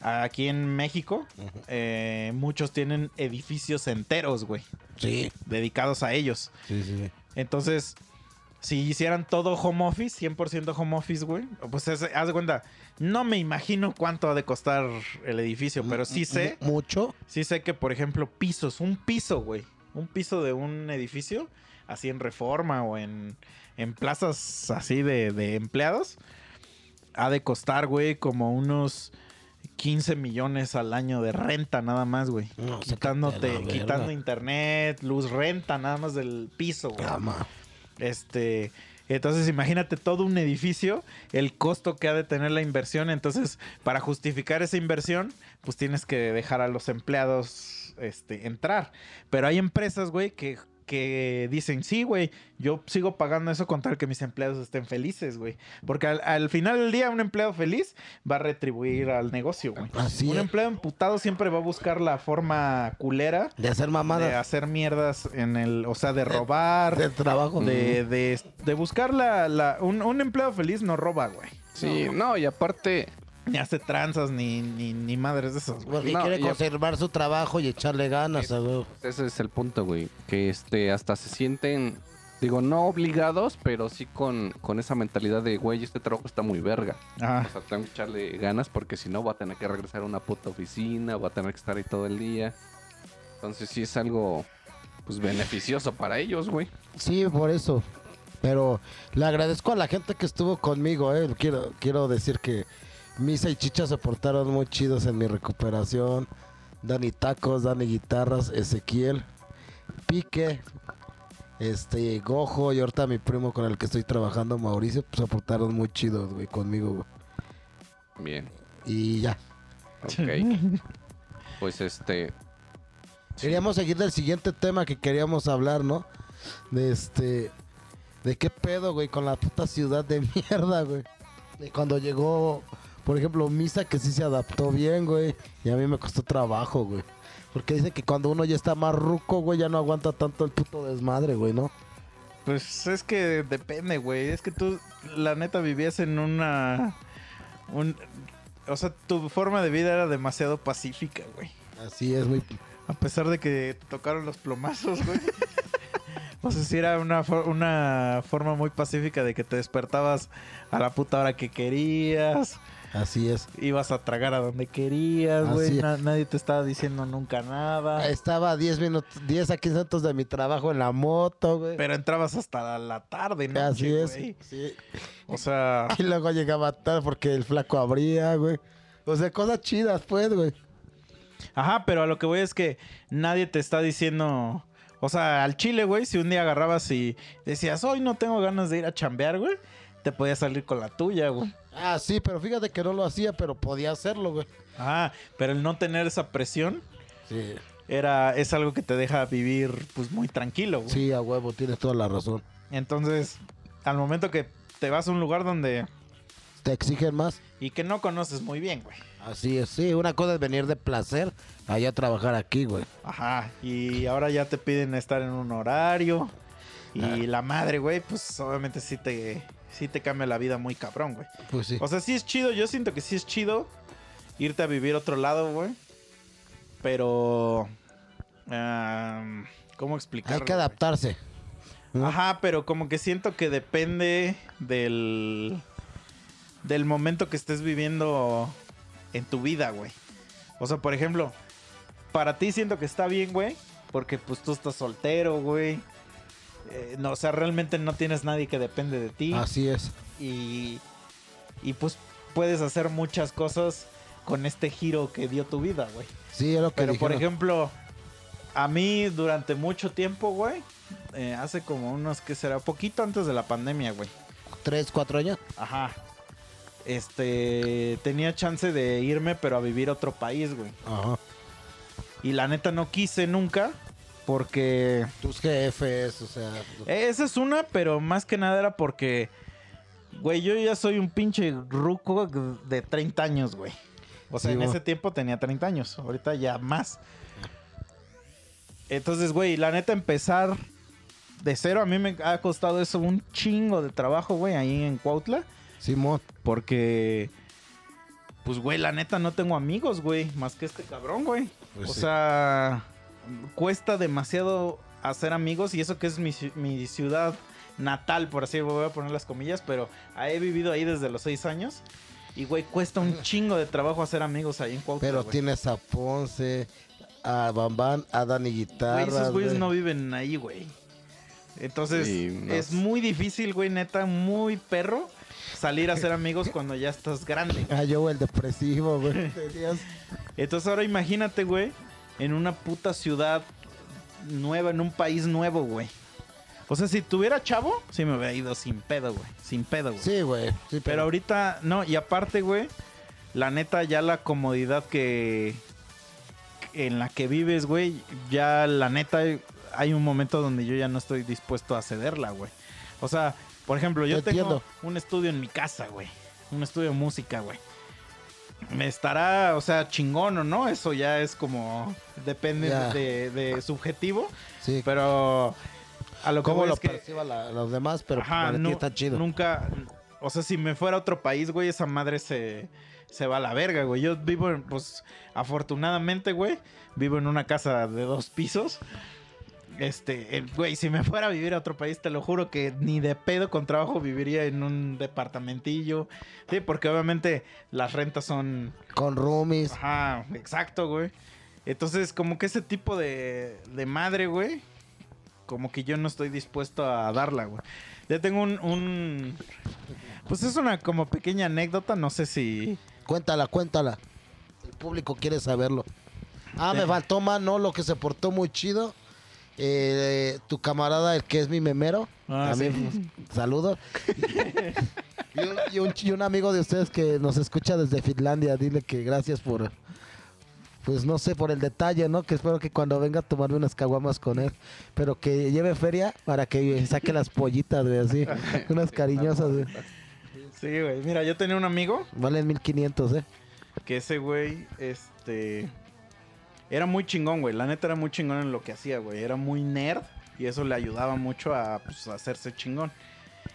aquí en México, eh, muchos tienen edificios enteros, güey, Sí, dedicados a ellos. sí, sí. Entonces, si hicieran todo home office, 100% home office, güey, pues es- haz de cuenta, no me imagino cuánto ha de costar el edificio, pero sí sé, Mucho. sí sé que, por ejemplo, pisos, un piso, güey, un piso de un edificio, así en reforma o en, en plazas así de, de empleados, ha de costar, güey, como unos 15 millones al año de renta nada más, güey. No, Quitándote, quitando internet, luz, renta, nada más del piso, güey. Cama. Este, entonces imagínate todo un edificio, el costo que ha de tener la inversión. Entonces, para justificar esa inversión, pues tienes que dejar a los empleados este, entrar. Pero hay empresas, güey, que, que dicen, sí, güey, yo sigo pagando eso con tal que mis empleados estén felices, güey. Porque al, al final del día, un empleado feliz va a retribuir al negocio, güey. Así Un es. empleado emputado siempre va a buscar la forma culera De hacer de mamadas hacer mierdas en el, o sea, de robar, de trabajo. de, de, de buscar la, la- un, un empleado feliz no roba, güey. Sí, no, y aparte, Ni hace tranzas ni, ni, ni madres de esos. güey. Porque No, quiere y conservar su trabajo y echarle ganas, a huevo. ese es el punto, güey. Que este, hasta se sienten, digo, no obligados, pero sí con, con esa mentalidad de, güey, este trabajo está muy verga. Ajá. O sea, tengo que echarle ganas porque si no va a tener que regresar a una puta oficina, va a tener que estar ahí todo el día. Entonces sí es algo, pues, beneficioso para ellos, güey. Sí, por eso. Pero le agradezco a la gente que estuvo conmigo, eh. Quiero, quiero decir que Misa y Chicha se portaron muy chidos en mi recuperación. Dani Tacos, Dani Guitarras, Ezequiel, Pique, este, Gojo y ahorita mi primo con el que estoy trabajando, Mauricio, pues se portaron muy chidos, güey, conmigo, güey. Bien, Y ya. ok. pues este, Queríamos seguir del siguiente tema que queríamos hablar, ¿no? De este. De qué pedo, güey, con la puta ciudad de mierda, güey. De cuando llegó, por ejemplo, Misa, que sí se adaptó bien, güey. Y a mí me costó trabajo, güey. Porque dice que cuando uno ya está más ruco, güey, ya no aguanta tanto el puto desmadre, güey, ¿no? Pues es que depende, güey. Es que tú, la neta, vivías en una. Un, o sea, tu forma de vida era demasiado pacífica, güey. Así es, muy. A pesar de que te tocaron los plomazos, güey. O sea, sí era una, for- una forma muy pacífica de que te despertabas a la puta hora que querías. Así es. Ibas a tragar a donde querías, güey. Na- nadie te estaba diciendo nunca nada. Estaba a 10 minutos, 10 a 15 minutos de mi trabajo en la moto, güey. Pero entrabas hasta la tarde, ¿no? Así es. Sí. O sea, Y luego llegaba tarde porque el flaco abría, güey. O sea, cosas chidas, pues, güey. ajá, pero a lo que voy es que nadie te está diciendo. O sea, al chile, güey, si un día agarrabas y decías, hoy no tengo ganas de ir a chambear, güey, te podías salir con la tuya, güey. Ah, sí, pero fíjate que no lo hacía, pero podía hacerlo, güey. Ajá, pero el no tener esa presión Sí. era, es algo que te deja vivir, pues, muy tranquilo, güey. Sí, a huevo, tienes toda la razón. Entonces, al momento que te vas a un lugar donde. ¿Te exigen más? y que no conoces muy bien, güey. Así es, sí. Una cosa es venir de placer allá a trabajar aquí, güey. Ajá, y ahora ya te piden estar en un horario. Y Ah. la madre, güey, pues obviamente sí te, sí te cambia la vida muy cabrón, güey. Pues sí. O sea, sí es chido, yo siento que sí es chido irte a vivir a otro lado, güey. Pero... ¿Cómo explicarlo? Hay que adaptarse. ¿no? Ajá, pero como que siento que depende del... Del momento que estés viviendo en tu vida, güey. O sea, por ejemplo, para ti siento que está bien, güey. Porque pues tú estás soltero, güey. Eh, no, o sea, realmente no tienes nadie que depende de ti. Así es. Y, y pues puedes hacer muchas cosas con este giro que dio tu vida, güey. Sí, es lo que Pero por ejemplo, a mí durante mucho tiempo, güey, eh, hace como unos, que será? Poquito antes de la pandemia, güey. ¿Tres, cuatro años? Ajá. Este, tenía chance de irme, pero a vivir a otro país, güey. Ajá. Y la neta no quise nunca, porque... Tus jefes, o sea... Esa es una, pero más que nada era porque, güey, yo ya soy un pinche ruco de 30 años, güey. O sea, Sí, en ese tiempo tenía 30 años, ahorita ya más. Entonces, güey, la neta empezar de cero, a mí me ha costado eso un chingo de trabajo, güey, ahí en Cuautla. Simón. Porque, pues, güey, la neta no tengo amigos, güey, más que este cabrón, güey. Pues o sí. sea, cuesta demasiado hacer amigos y eso que es mi, ci- mi ciudad natal, por así voy a poner las comillas, pero he vivido ahí desde los seis años. Y, güey, cuesta un chingo de trabajo hacer amigos ahí en Cuautla, Pero güey. tienes a Ponce, a Bambán, a Dani Güey, Guitarra. esos güeyes no viven ahí, güey. Entonces, Sí, no es muy difícil, güey, neta, muy perro salir a ser amigos cuando ya estás grande. Ah, yo, el depresivo, güey. Entonces ahora imagínate, güey, en una puta ciudad nueva, en un país nuevo, güey. O sea, si tuviera chavo, sí me hubiera ido sin pedo, güey. Sin pedo, güey. Sí, güey. Sí, Pero ahorita, no, y aparte, güey, la neta, ya la comodidad que. en la que vives, güey, ya la neta, hay un momento donde yo ya no estoy dispuesto a cederla, güey. O sea, por ejemplo, yo Te tengo entiendo. un estudio en mi casa, güey. Un estudio de música, güey. Me estará, o sea, chingón o no, eso ya es como. depende de, de subjetivo. Sí, Pero. A lo que cómo lo es que- perciban la- los demás, pero Ajá, para ti nu- está chido. Nunca, o sea, si me fuera a otro país, güey, esa madre se, se va a la verga, güey. Yo vivo, en, pues, afortunadamente, güey, vivo en una casa de dos pisos. Este, güey, si me fuera a vivir a otro país, te lo juro que ni de pedo con trabajo viviría en un departamentillo. Sí, porque obviamente las rentas son Con roomies. Ajá, exacto, güey. Entonces, como que ese tipo de, de madre, güey, como que yo no estoy dispuesto a darla, güey. Ya tengo un, un- Pues es una como pequeña anécdota, no sé si... Cuéntala, cuéntala. El público quiere saberlo. Ah, me faltó mano, lo que se portó muy chido. Eh, tu camarada, el que es mi memero. Ah, también sí. saludos. y, un, y un- y un amigo de ustedes que nos escucha desde Finlandia, dile que gracias por, pues no sé, por el detalle, ¿no? Que espero que cuando venga a tomarme unas caguamas con él, pero que lleve feria para que saque las pollitas, güey, así, unas cariñosas, güey. Sí, güey. Mira, yo tenía un amigo Valen 1500, ¿eh? que ese güey, este... Era muy chingón, güey. La neta era muy chingón en lo que hacía, güey. Era muy nerd y eso le ayudaba mucho a, pues, hacerse chingón.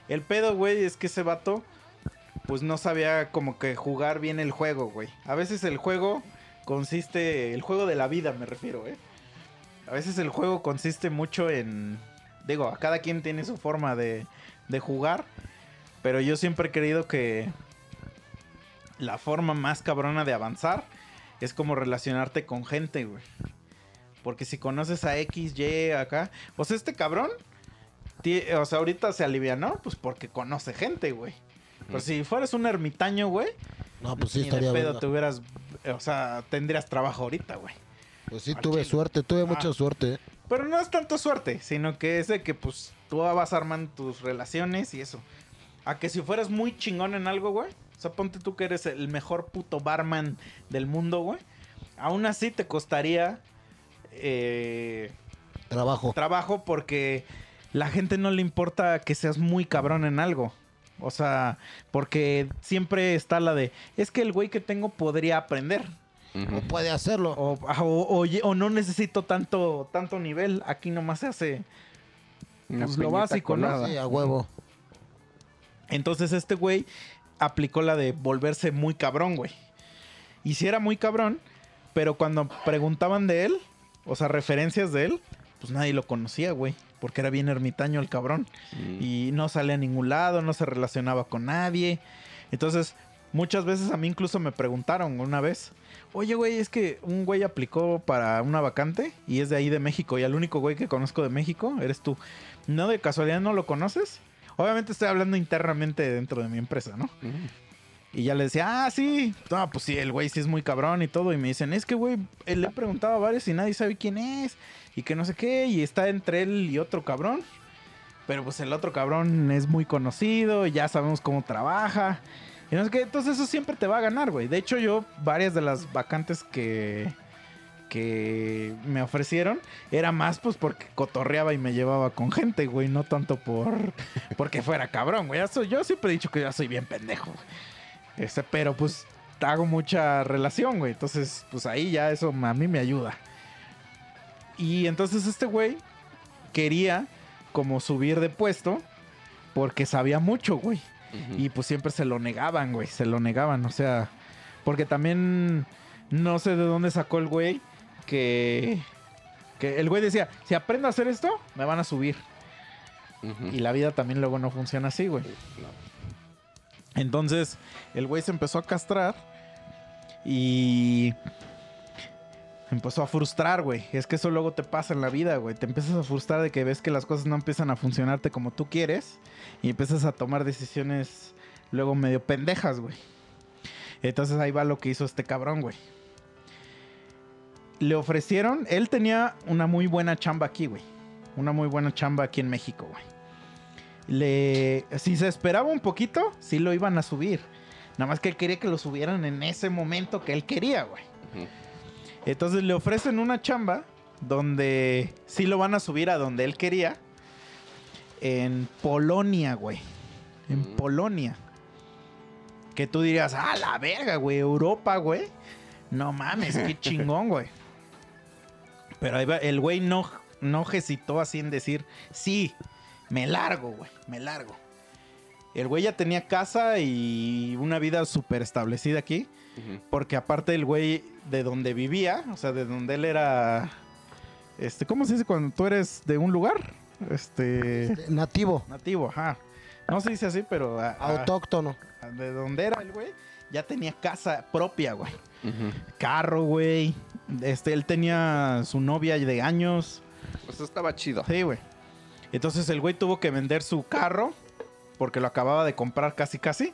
El pedo, güey, es que ese vato, pues no sabía como que jugar bien el juego, güey. A veces el juego consiste, el juego de la vida me refiero, ¿eh? A veces el juego consiste mucho en, digo, a cada quien tiene su forma de, de jugar, pero yo siempre he creído que la forma más cabrona de avanzar es como relacionarte con gente, güey. Porque si conoces a X, Y, acá. Sea, este cabrón. O sea, ahorita se alivianó, pues porque conoce gente, güey. Pero si fueras un ermitaño, güey. No, pues sí, ni de estaría pedo verga. te hubieras. O sea, tendrías trabajo ahorita, güey. Pues sí, al tuve chile. suerte, tuve Ah. mucha suerte. Pero no es tanto suerte, sino que es de que, pues, tú vas armando tus relaciones y eso. A que si fueras muy chingón en algo, güey. O sea, ponte tú que eres el mejor puto barman del mundo, güey. Aún así te costaría eh, Trabajo. trabajo porque la gente no le importa que seas muy cabrón en algo. O sea, porque siempre está la de, es que el güey que tengo podría aprender. O puede hacerlo. O, ah, o- o ye- o no necesito tanto, tanto nivel. Aquí nomás se hace. Pues lo básico, ¿no? Sí, a huevo. Entonces este güey aplicó la de volverse muy cabrón, güey. Y si era muy cabrón, pero cuando preguntaban de él, o sea, referencias de él, pues nadie lo conocía, güey. Porque era bien ermitaño el cabrón. Y no salía a ningún lado, no se relacionaba con nadie. Entonces, muchas veces a mí incluso me preguntaron una vez, oye, güey, es que un güey aplicó para una vacante y es de ahí de México y el único güey que conozco de México eres tú. ¿No de casualidad no lo conoces? Obviamente estoy hablando internamente dentro de mi empresa, ¿no? Ujú. Y ya le decía, ah, sí. No, pues sí, el güey sí es muy cabrón y todo. Y me dicen, es que, güey, él le he preguntado a varios y nadie sabe quién es. Y que no sé qué. Y está entre él y otro cabrón. Pero pues el otro cabrón es muy conocido. Ya sabemos cómo trabaja. Y no sé qué. Entonces eso siempre te va a ganar, güey. De hecho, yo, varias de las vacantes que que me ofrecieron era más pues porque cotorreaba y me llevaba con gente, güey, no tanto por porque fuera cabrón, güey. Yo siempre he dicho que ya soy bien pendejo, güey. Este, pero pues hago mucha relación, güey. Entonces, pues ahí ya eso a mí me ayuda. Y entonces este güey quería como subir de puesto porque sabía mucho, güey. Y pues siempre se lo negaban, güey. Se lo negaban, o sea. Porque también no sé de dónde sacó el güey que. Que el güey decía: si aprendo a hacer esto, me van a subir. Y la vida también luego no funciona así, güey. No. Entonces, el güey se empezó a castrar y empezó a frustrar, güey. Es que eso luego te pasa en la vida, güey. Te empiezas a frustrar de que ves que las cosas no empiezan a funcionarte como tú quieres y empiezas a tomar decisiones luego medio pendejas, güey. Entonces ahí va lo que hizo este cabrón, güey. Le ofrecieron, él tenía una muy buena chamba aquí, güey. Una muy buena chamba aquí en México, güey le si se esperaba un poquito, sí lo iban a subir. Nada más que él quería que lo subieran en ese momento que él quería, güey. Entonces le ofrecen una chamba donde sí lo van a subir a donde él quería. En Polonia, güey. En. Polonia. Que tú dirías, ah, la verga, güey, Europa, güey. No mames, qué chingón, güey. Pero ahí va, el güey no, no hesitó así en decir, sí, me largo, güey, me largo. El güey ya tenía casa y una vida súper establecida aquí. Porque aparte el güey de donde vivía, o sea, de donde él era... Este, ¿Cómo se dice cuando tú eres de un lugar? Este... Nativo, Nativo, ajá. No se dice así, pero... a- a- autóctono. de donde era el güey, ya tenía casa propia, güey. Carro, güey. Este, él tenía su novia de años. Pues estaba chido. Sí, güey. Entonces el güey tuvo que vender su carro porque lo acababa de comprar casi casi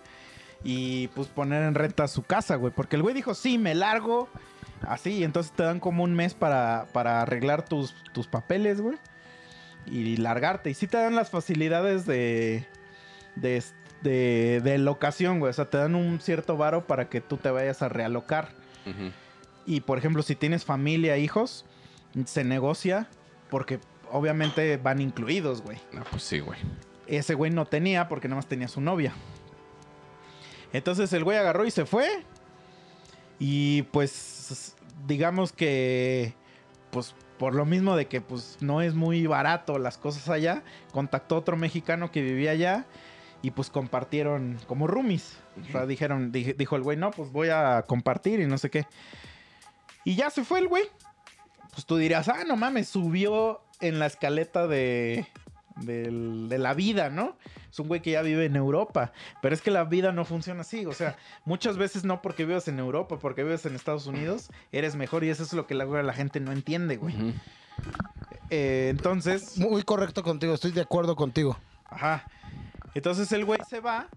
y pues poner en renta su casa, güey, porque el güey dijo, "Sí, me largo." Así, y entonces te dan como un mes para, para arreglar tus, tus papeles, güey. Y largarte. Y sí te dan las facilidades de, de, de, de locación, güey. O sea, te dan un cierto varo para que tú te vayas a realocar. Ujú. Y por ejemplo, si tienes familia, hijos, se negocia porque obviamente van incluidos, güey. No, pues sí, güey. Ese güey no tenía porque nada más tenía su novia. Entonces el güey agarró y se fue. Y pues digamos que pues por lo mismo de que pues no es muy barato las cosas allá, contactó a otro mexicano que vivía allá y pues compartieron como roomies. O sea, dijeron, dije- dijo el güey, no, pues voy a compartir y no sé qué. Y ya se fue el güey. Pues tú dirías, ah, no mames, subió en la escaleta de, de la vida, ¿no? Es un güey que ya vive en Europa. Pero es que la vida no funciona así. O sea, muchas veces no porque vivas en Europa, porque vives en Estados Unidos, eres mejor. Y eso es lo que la, la gente no entiende, güey. Eh, entonces, Muy correcto contigo, estoy de acuerdo contigo. Ajá. Entonces el güey se va.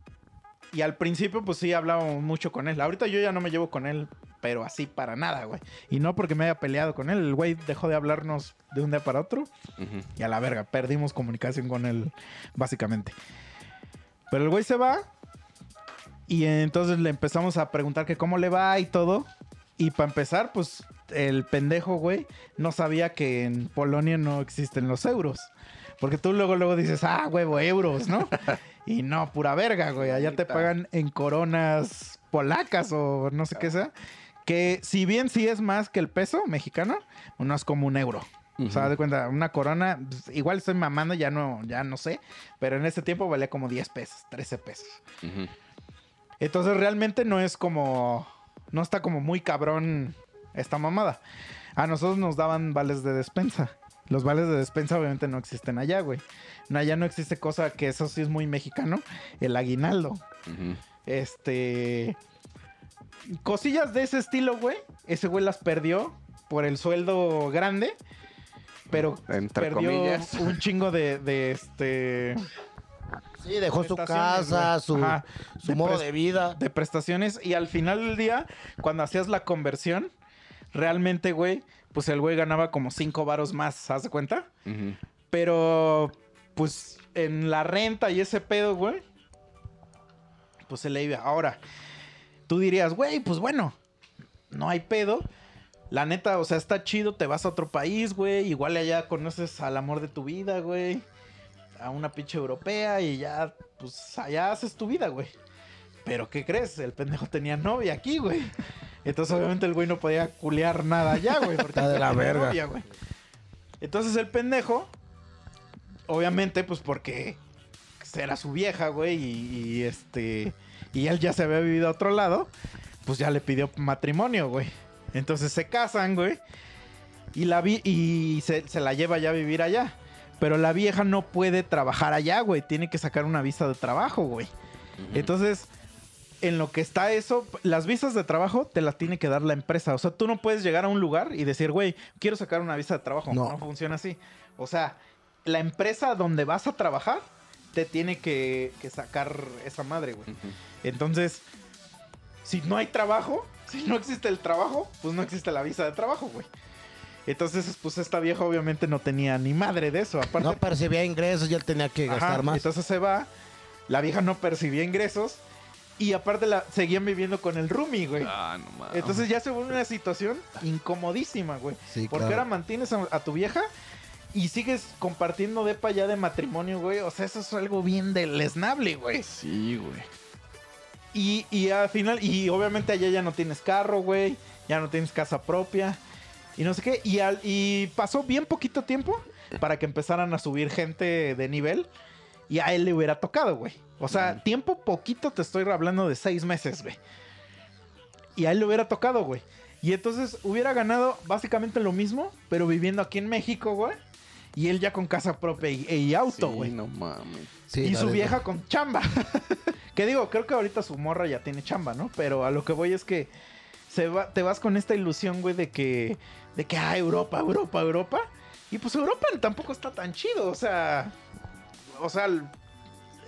Y al principio, pues sí, hablábamos mucho con él. Ahorita yo ya no me llevo con él, pero así para nada, güey. Y no porque me haya peleado con él. El güey dejó de hablarnos de un día para otro. Y a la verga, perdimos comunicación con él, básicamente. Pero el güey se va. Y entonces le empezamos a preguntar que cómo le va y todo. Y para empezar, pues el pendejo, güey, no sabía que en Polonia no existen los euros. Porque tú luego, luego dices, ah, huevo, euros, ¿no? y no, pura verga, güey. Allá te pagan en coronas polacas o no sé qué sea. Que si bien sí es más que el peso mexicano, no es como un euro. O sea, de cuenta, una corona, pues, igual estoy mamando, ya no, ya no sé, pero en ese tiempo valía como 10 pesos, 13 pesos. Entonces realmente no es como, no está como muy cabrón esta mamada. A nosotros nos daban vales de despensa. Los vales de despensa obviamente no existen allá, güey. No, allá no existe cosa que eso sí es muy mexicano, el aguinaldo. Este. Cosillas de ese estilo, güey. Ese güey las perdió por el sueldo grande. Pero Entre perdió comillas. un chingo de, de este. Sí, dejó su casa, güey. su, Ajá. su De modo de vida. de prestaciones. Y al final del día, cuando hacías la conversión, realmente, güey, pues el güey ganaba como cinco varos más, ¿haz de cuenta? Pero, pues, en la renta y ese pedo, güey, pues se le iba. Ahora, tú dirías, güey, pues bueno, no hay pedo. La neta, o sea, está chido, te vas a otro país, güey. Igual allá conoces al amor de tu vida, güey. A una pinche europea y ya, pues allá haces tu vida, güey. Pero, ¿qué crees? El pendejo tenía novia aquí, güey. Entonces, obviamente, el güey no podía culear nada allá, güey. Porque Está de la verga. novia, güey. Entonces, el pendejo, obviamente, pues porque era su vieja, güey, y, y, este. Y él ya se había vivido a otro lado, pues ya le pidió matrimonio, güey. Entonces se casan, güey. Y la vi y se, se la lleva ya a vivir allá. Pero la vieja no puede trabajar allá, güey. Tiene que sacar una visa de trabajo, güey. Entonces, en lo que está eso, las visas de trabajo te las tiene que dar la empresa. O sea, tú no puedes llegar a un lugar y decir, güey, quiero sacar una visa de trabajo. No. No. funciona así. O sea, la empresa donde vas a trabajar te tiene que, que sacar esa madre, güey. Entonces, si no hay trabajo, si no existe el trabajo, pues no existe la visa de trabajo, güey. Entonces, pues esta vieja obviamente no tenía ni madre de eso. Aparte, No percibía ingresos y él tenía que Ajá, gastar más. Entonces se va. La vieja no percibía ingresos. Y aparte la, seguían viviendo con el roomie, güey. Ah, no mames. Entonces ya se vuelve una situación incomodísima, güey. Sí, Porque claro. ahora mantienes a, a tu vieja y sigues compartiendo depa ya de matrimonio, güey. O sea, eso es algo bien deleznable, güey. Sí, güey. Y, y al final, y obviamente allá ya no tienes carro, güey. Ya no tienes casa propia. Y no sé qué. Y, al- y pasó bien poquito tiempo para que empezaran a subir gente de nivel. Y a él le hubiera tocado, güey. O sea, tiempo poquito te estoy hablando de seis meses, güey. Y a él le hubiera tocado, güey. Y entonces hubiera ganado básicamente lo mismo, pero viviendo aquí en México, güey. Y él ya con casa propia y, y auto, Sí, güey. no mames. Sí, y su vieja con chamba. que digo, creo que ahorita su morra ya tiene chamba, ¿no? Pero a lo que voy es que se va, te vas con esta ilusión, güey, de que, de que, ah, Europa, Europa, Europa. Y pues Europa tampoco está tan chido, o sea, o sea,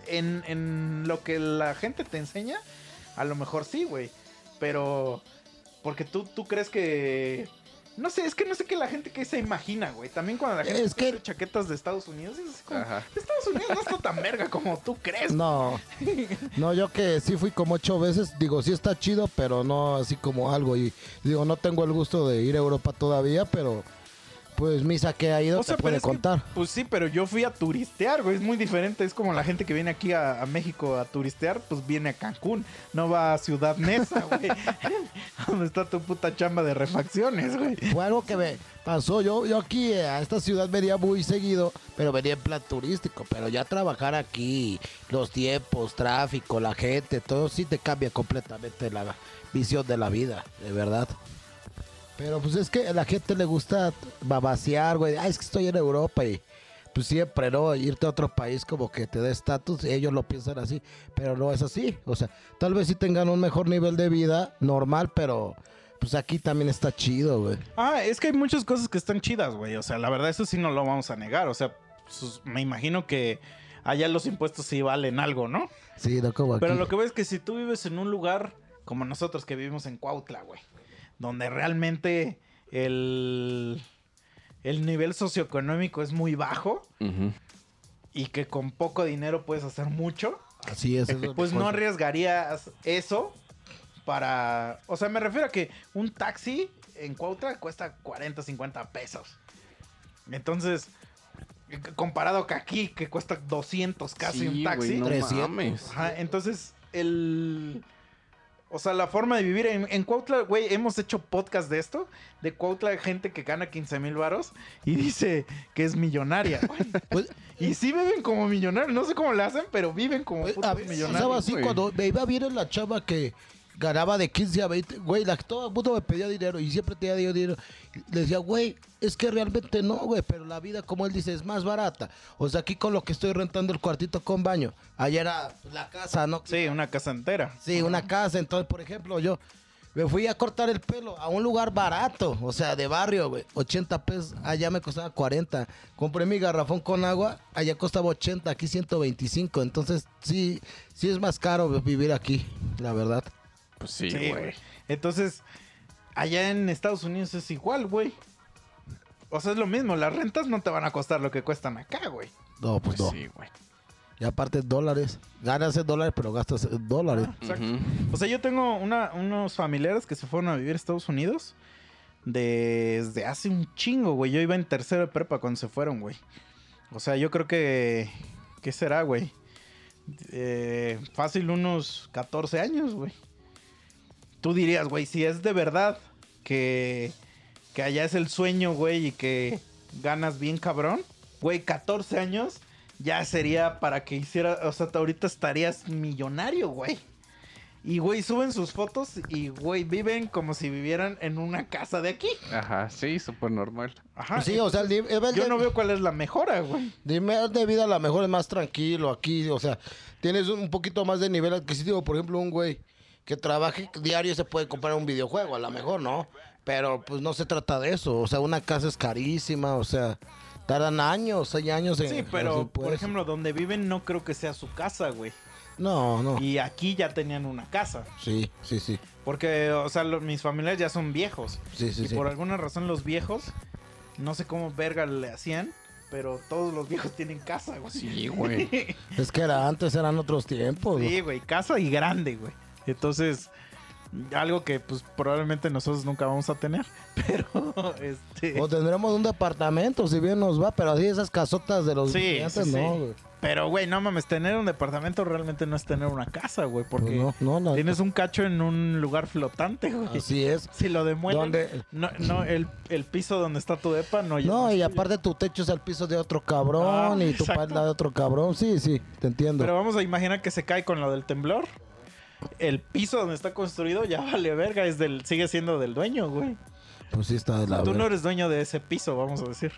en, en lo que la gente te enseña, a lo mejor sí, güey. Pero, porque tú, tú crees que... No sé, es que no sé qué la gente que se imagina, güey. También cuando la gente Es que- chaquetas de Estados Unidos, es así como, Ajá. Estados Unidos no está tan verga como tú crees. No, no, yo que sí fui como ocho veces, digo, sí está chido, pero no así como algo. Y digo, no tengo el gusto de ir a Europa todavía, pero pues misa que ha ido O sea, puede que, contar. pues sí, pero yo fui a turistear, güey. Es muy diferente. Es como la gente que viene aquí a, a México a turistear, pues viene a Cancún. No va a Ciudad Neza, güey. Donde está tu puta chamba de refacciones, güey. Fue algo que me pasó. Yo, yo aquí eh, a esta ciudad venía muy seguido, pero venía en plan turístico. Pero ya trabajar aquí, los tiempos, tráfico, la gente, todo sí te cambia completamente la visión de la vida, de verdad. Pero pues es que a la gente le gusta babasear, güey. Ah, es que estoy en Europa y pues siempre, ¿no? Irte a otro país como que te dé estatus, ellos lo piensan así, pero no es así. O sea, tal vez sí tengan un mejor nivel de vida normal, pero pues aquí también está chido, güey. Ah, es que hay muchas cosas que están chidas, güey. O sea, la verdad, eso sí no lo vamos a negar. O sea, sus- me imagino que allá los impuestos sí valen algo, ¿no? Sí, no como aquí. Pero lo que ves es que si tú vives en un lugar como nosotros que vivimos en Cuautla, güey, donde realmente el, el nivel socioeconómico es muy bajo y que con poco dinero puedes hacer mucho, Así es. eso pues no arriesgarías eso para... O sea, me refiero a que un taxi en Cuautla cuesta 40, 50 pesos. Entonces, comparado que aquí, que cuesta 200 casi Sí, un taxi. no 300. mames. Ajá, entonces, el... O sea, la forma de vivir en, en Cuautla, güey, hemos hecho podcast de esto, de Cuautla, gente que gana 15 mil varos y dice que es millonaria. Pues, y sí viven como millonarios, no sé cómo le hacen, pero viven como putos a millonarios. estaba así güey. cuando me iba en la chava que ganaba de 15 a 20, güey, la, todo el mundo me pedía dinero y siempre tenía dinero, dinero. Le decía, güey, es que realmente no, güey, pero la vida, como él dice, es más barata. O sea, aquí con lo que estoy rentando el cuartito con baño, allá era la casa, ¿no? Sí, una casa entera. Sí, una casa. Entonces, por ejemplo, yo me fui a cortar el pelo a un lugar barato, o sea, de barrio, güey. 80 pesos, allá me costaba 40. Compré mi garrafón con agua, allá costaba 80, aquí 125. Entonces, sí, sí es más caro vivir aquí, la verdad. Pues sí, güey. Entonces, allá en Estados Unidos es igual, güey. O sea, es lo mismo, las rentas no te van a costar lo que cuestan acá, güey. No, pues, Pues no. sí, güey. Y aparte dólares. Ganas en dólares, pero gastas en dólares. Exacto. Ujú. O sea, yo tengo una- unos familiares que se fueron a vivir a Estados Unidos desde hace un chingo, güey. Yo iba en tercero de prepa cuando se fueron, güey. O sea, yo creo que... ¿Qué será, güey? Eh, fácil unos 14 años, güey. Tú dirías, güey, si es de verdad que, que allá es el sueño, güey, y que ganas bien cabrón, güey, 14 años ya sería para que hiciera, o sea, ahorita estarías millonario, güey. Y, güey, suben sus fotos y, güey, viven como si vivieran en una casa de aquí. Ajá, sí, súper normal. Ajá. Sí, o sea, el nivel yo de- no veo cuál es la mejora, güey. Nivel de vida a lo mejor es más tranquilo aquí, o sea, tienes un poquito más de nivel adquisitivo. Por ejemplo, un güey que trabaje diario se puede comprar un videojuego, a lo mejor no, pero pues no se trata de eso. O sea, una casa es carísima, o sea, tardan años, hay años en... Sí, pero, por ejemplo, donde viven no creo que sea su casa, güey. No, no, Y aquí ya tenían una casa. sí, sí, sí, Porque, o sea, mis familiares ya son viejos. sí, sí, y sí. por alguna razón los viejos, no sé cómo verga le hacían, pero todos los viejos tienen casa, güey. Sí, güey. Es que era antes, eran otros tiempos. Sí, güey, casa y grande, güey. Entonces, algo que pues probablemente nosotros nunca vamos a tener, pero este O tendremos un departamento, si bien nos va, pero así esas casotas de los Sí, sí, no, güey. pero güey, no mames, tener un departamento realmente no es tener una casa, güey, porque no, no, no. tienes un cacho en un lugar flotante, güey. Así es. Si lo demuelen, ¿Dónde? no, no el, el piso donde está tu depa no No, y aparte tu techo es al piso de otro cabrón Ah, y tu exacto. palda de otro cabrón. Sí, sí, te entiendo. Pero vamos a imaginar que se cae con lo del temblor. El piso donde está construido ya vale verga, es del, sigue siendo del dueño, güey. Pues sí está de la Tú no eres dueño de ese piso, vamos a decir.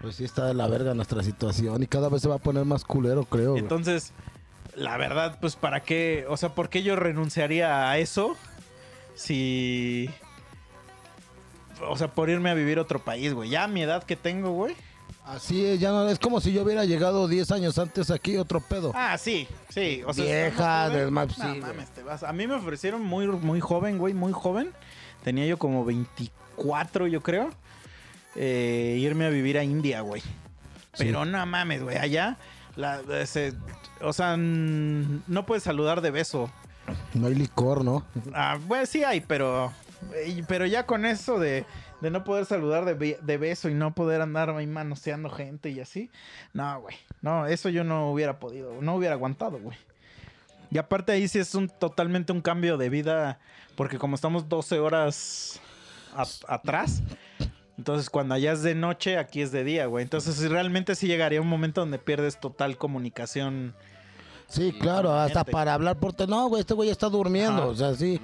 Pues sí está de la verga nuestra situación y cada vez se va a poner más culero, creo. güey. Entonces, la verdad, pues para qué, o sea, ¿por qué yo renunciaría a eso si... O sea, por irme a vivir a otro país, güey. Ya a mi edad que tengo, güey. Así es, ya no es como si yo hubiera llegado 10 años antes aquí, otro pedo. Ah, sí, sí. O sea, Vieja, del más- no, sí, mames, te vas. A mí me ofrecieron muy, muy joven, güey, muy joven. Tenía yo como 24, yo creo. eh, irme a vivir a India, güey. Pero no mames, güey. Allá, la, ese- o sea, no puedes saludar de beso. No hay licor, ¿no? Ah, bueno, sí hay, pero. Pero ya con eso de, de no poder saludar de, be- de beso y no poder andar ahí manoseando gente y así. No, güey. No, eso yo no hubiera podido. No hubiera aguantado, güey. Y aparte ahí sí es un totalmente un cambio de vida. Porque como estamos 12 horas atrás. Entonces cuando allá es de noche, aquí es de día, güey. Entonces realmente sí llegaría un momento donde pierdes total comunicación. Sí, claro, hasta para hablar por... te- No, güey, este güey está durmiendo, Ajá. o sea, sí.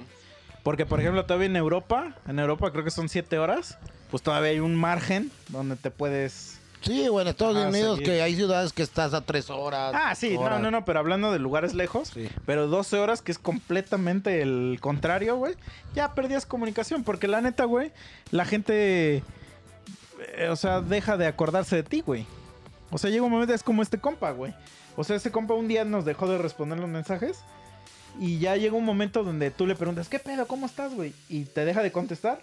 Porque, por ejemplo, todavía en Europa, en Europa creo que son 7 horas, pues todavía hay un margen donde te puedes Sí, bueno, en Estados Unidos seguir. que hay ciudades que estás a tres horas. Ah, sí, no, horas. no, no, pero hablando de lugares lejos, Sí. pero 12 horas, que es completamente el contrario, güey, ya perdías comunicación, porque la neta, güey, la gente, eh, o sea, deja de acordarse de ti, güey. O sea, llega un momento, es como este compa, güey. O sea, este compa un día nos dejó de responder los mensajes y ya llega un momento donde tú le preguntas, ¿qué pedo? ¿Cómo estás, güey? Y te deja de contestar.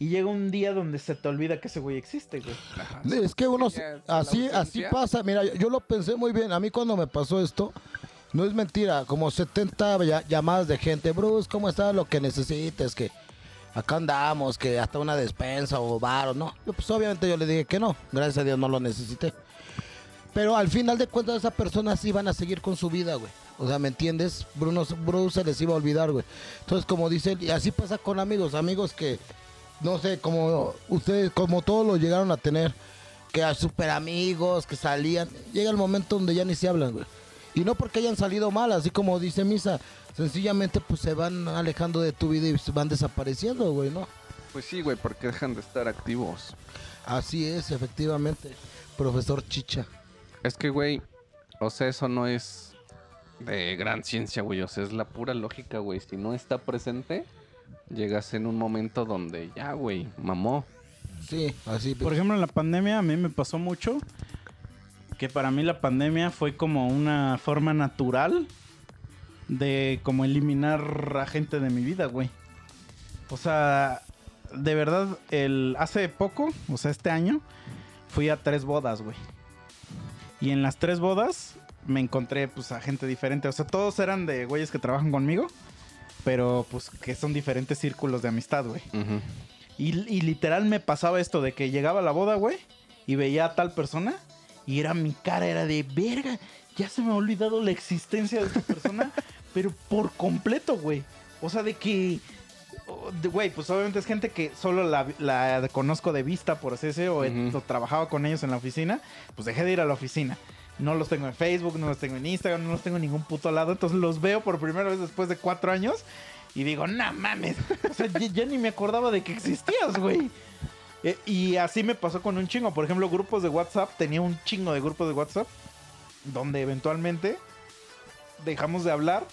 Y llega un día donde se te olvida que ese güey existe, güey. Es que uno, así, así pasa. Mira, yo, lo pensé muy bien. A mí cuando me pasó esto, no es mentira. Como 70 ya- llamadas de gente. Bruce, ¿cómo estás? Lo que necesites, que acá andamos, que hasta una despensa o bar o no. Yo, pues obviamente yo le dije que no. Gracias a Dios no lo necesité. Pero al final de cuentas esas personas sí van a seguir con su vida, güey. O sea, ¿me entiendes? Bruno, Bruce se les iba a olvidar, güey. Entonces, como dice y así pasa con amigos, amigos que, no sé, como ustedes, como todos lo llegaron a tener, que a super amigos, que salían, llega el momento donde ya ni se hablan, güey. Y no porque hayan salido mal, así como dice Misa, sencillamente pues se van alejando de tu vida y se van desapareciendo, güey, ¿no? Pues sí, güey, porque dejan de estar activos. Así es, efectivamente, profesor Chicha. Es que, güey, o sea, eso no es de gran ciencia, güey. O sea, es la pura lógica, güey. Si no está presente, llegas en un momento donde ya, güey, mamó. Sí, así. Por ejemplo, en la pandemia a mí me pasó mucho que para mí la pandemia fue como una forma natural de como eliminar a gente de mi vida, güey. O sea, de verdad, el hace poco, o sea, este año, fui a tres bodas, güey. Y en las tres bodas me encontré pues a gente diferente. O sea, todos eran de güeyes que trabajan conmigo, pero pues que son diferentes círculos de amistad, güey. Y, y literal me pasaba esto de que llegaba a la boda, güey, y veía a tal persona, y era mi cara, era de verga, ya se me ha olvidado la existencia de esta persona, pero por completo, güey. O sea, de que, güey, pues obviamente es gente que solo la, la conozco de vista, por así decirlo, o, he- Ujú. o trabajaba con ellos en la oficina, pues dejé de ir a la oficina. No los tengo en Facebook, no los tengo en Instagram, no los tengo en ningún puto lado. Entonces los veo por primera vez después de cuatro años y digo, no mames. O sea, ya, ya ni me acordaba de que existías, güey. Eh, y así me pasó con un chingo. Por ejemplo, grupos de WhatsApp. Tenía un chingo de grupos de WhatsApp. Donde eventualmente dejamos de hablar.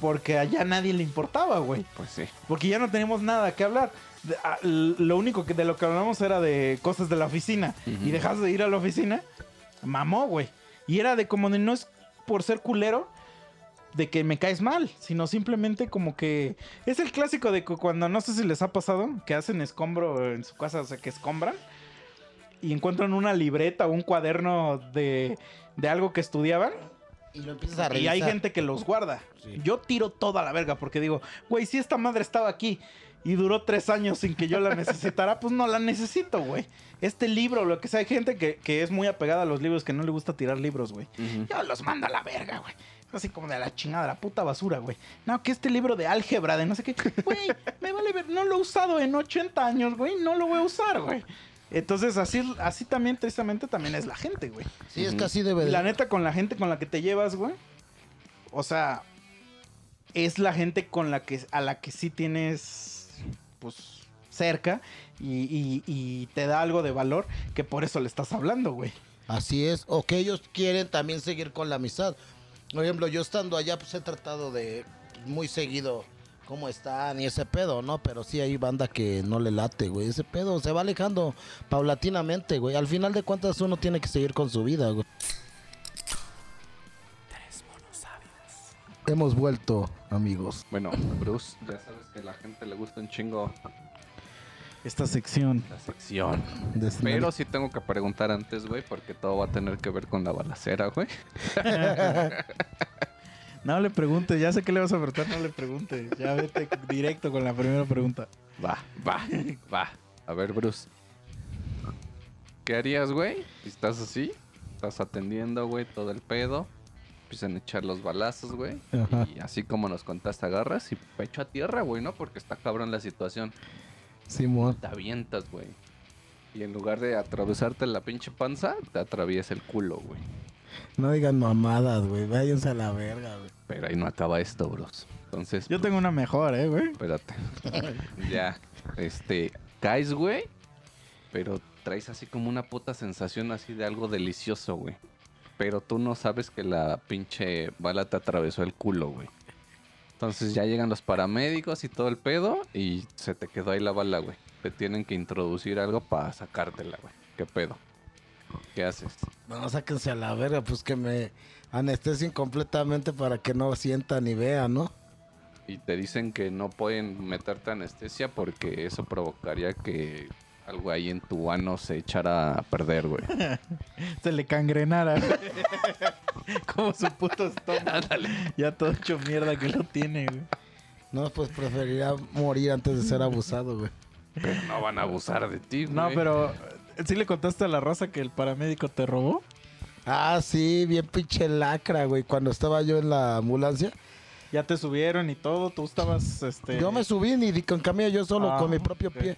Porque allá nadie le importaba, güey. Pues sí. Porque ya no teníamos nada que hablar. De- a- l- lo único que de lo que hablamos era de cosas de la oficina. Y dejas de ir a la oficina. Mamó, güey. Y era de como de no es por ser culero de que me caes mal, sino simplemente como que es el clásico de que cuando no sé si les ha pasado que hacen escombro en su casa, o sea, que escombran y encuentran una libreta o un cuaderno de, de algo que estudiaban Y lo empiezas a y hay gente que los guarda. Sí. Yo tiro toda la verga porque digo, güey, si esta madre estaba aquí y duró tres años sin que yo la necesitara, pues no la necesito, güey. Este libro, lo que sea, hay gente que, que es muy apegada a los libros, que no le gusta tirar libros, güey. Yo los mando a la verga, güey. Así como de la chingada, la puta basura, güey. No, que este libro de álgebra, de no sé qué. Güey, me vale ver. No lo he usado en 80 años, güey. No lo voy a usar, güey. Entonces, así, así también, tristemente, también es la gente, güey. Sí, es que así debe Y de la neta, con la gente con la que te llevas, güey. O sea, es la gente con la que, a la que sí tienes, pues, cerca y, y- y te da algo de valor que por eso le estás hablando, güey. Así es, o que ellos quieren también seguir con la amistad. Por ejemplo, yo estando allá, pues he tratado de muy seguido cómo están y ese pedo, ¿no? Pero sí hay banda que no le late, güey. Ese pedo se va alejando paulatinamente, güey. Al final de cuentas uno tiene que seguir con su vida, güey. Hemos vuelto, amigos. Bueno, Bruce, ya sabes que a la gente le gusta un chingo Esta sección. la sección. Pero sí tengo que preguntar antes, güey, porque todo va a tener que ver con la balacera, güey. No le pregunte, ya sé que le vas a preguntar, no le pregunte. Ya vete directo con la primera pregunta. Va, va, va. A ver, Bruce. ¿Qué harías, güey? Si estás así, estás atendiendo, güey, todo el pedo. Empiezan a echar los balazos, güey. Y así como nos contaste, agarras y pecho a tierra, güey, ¿no? Porque está cabrón la situación. Simón. Te avientas, güey. Y en lugar de atravesarte la pinche panza, te atraviesa el culo, güey. No digan mamadas, güey. Váyanse a la verga, güey. Pero ahí no acaba esto, bros. Entonces, Yo tengo una mejor, eh, güey. espérate. ya, este, caes, güey. Pero traes así como una puta sensación así de algo delicioso, güey. Pero tú no sabes que la pinche bala te atravesó el culo, güey. Entonces ya llegan los paramédicos y todo el pedo y se te quedó ahí la bala, güey. Te tienen que introducir algo para sacártela, güey. ¿Qué pedo? ¿Qué haces? No, sáquense a la verga, pues que me anestesien completamente para que no sientan ni vean, ¿no? Y te dicen que no pueden meterte anestesia porque eso provocaría que algo ahí en tu ano se echara a perder, güey. Se le cangrenara. Como su puto estómago. Ya todo hecho mierda que lo tiene, güey. No, pues preferiría morir antes de ser abusado, güey. Pero no van a abusar de ti, güey. No, pero ¿sí le contaste a la raza que el paramédico te robó? Ah, sí, bien pinche lacra, güey. Cuando estaba yo en la ambulancia, Ya te subieron y todo, tú estabas, este... yo me subí ni con camilla yo solo, Ah, con mi propio pie.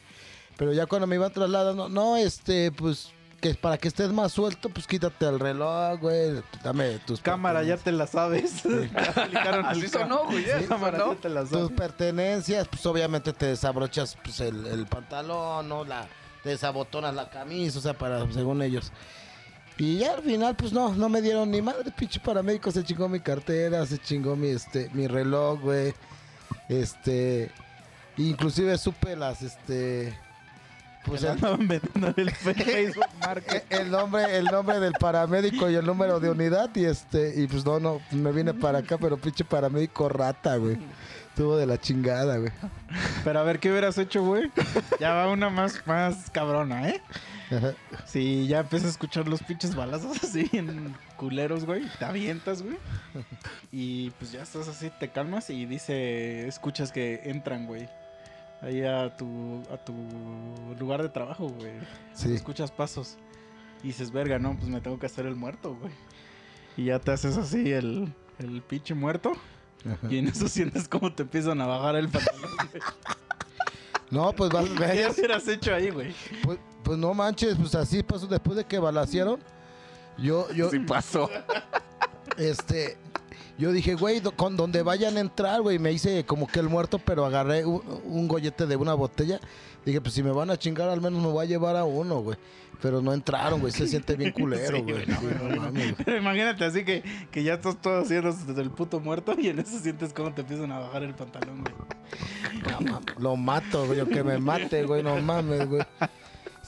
Pero ya cuando me iban trasladando, no, este, pues, que para que estés más suelto, pues quítate el reloj, güey. Dame tus Cámara, ya te la sabes. Aplicaron Así el sonó, güey, Sí, cámara, ya te la Tus sabes. pertenencias, pues obviamente te desabrochas pues, el, el pantalón, ¿no? La, te desabotonas la camisa, o sea, para, según ellos. Y ya al final, pues no, no me dieron ni madre, pinche paramédico, se chingó mi cartera, se chingó mi, este, mi reloj, güey. Este, inclusive supe las, este, pues la el, el Facebook Market. el nombre, el nombre del paramédico y el número de unidad y este, y pues no, no, me vine para acá, pero pinche paramédico rata, güey. Estuvo de la chingada, güey. Pero a ver, ¿qué hubieras hecho, güey? Ya va una más, más cabrona, ¿eh? Ajá. Si ya empiezas a escuchar los pinches balazos así en culeros, güey, te avientas, güey. Y pues ya estás así, te calmas y dice, escuchas que entran, güey. Ahí a tu, a tu lugar de trabajo, güey. Sí. Escuchas pasos. Y dices, verga, no, pues me tengo que hacer el muerto, güey. Y ya te haces así el, el pinche muerto. Ajá. Y en eso sientes como te empiezan a bajar el pantalón, güey. No, pues vas, ¿Qué veías- hubieras hecho ahí, güey? pues, pues no manches, pues así pasó después de que balacieron. Yo, yo, Sí pasó. este, yo dije, güey, con donde vayan a entrar, güey, me hice como que el muerto, pero agarré un, un gollete de una botella. Dije, pues si me van a chingar, al menos me voy a llevar a uno, güey. Pero no entraron, güey, se siente bien culero, Sí, güey. no, Sí. Pero imagínate así que, que ya estás todo haciendo desde el puto muerto y en eso sientes cómo te empiezan a bajar el pantalón, güey. No mames, Lo mato, güey, que me mate, güey, no mames, güey.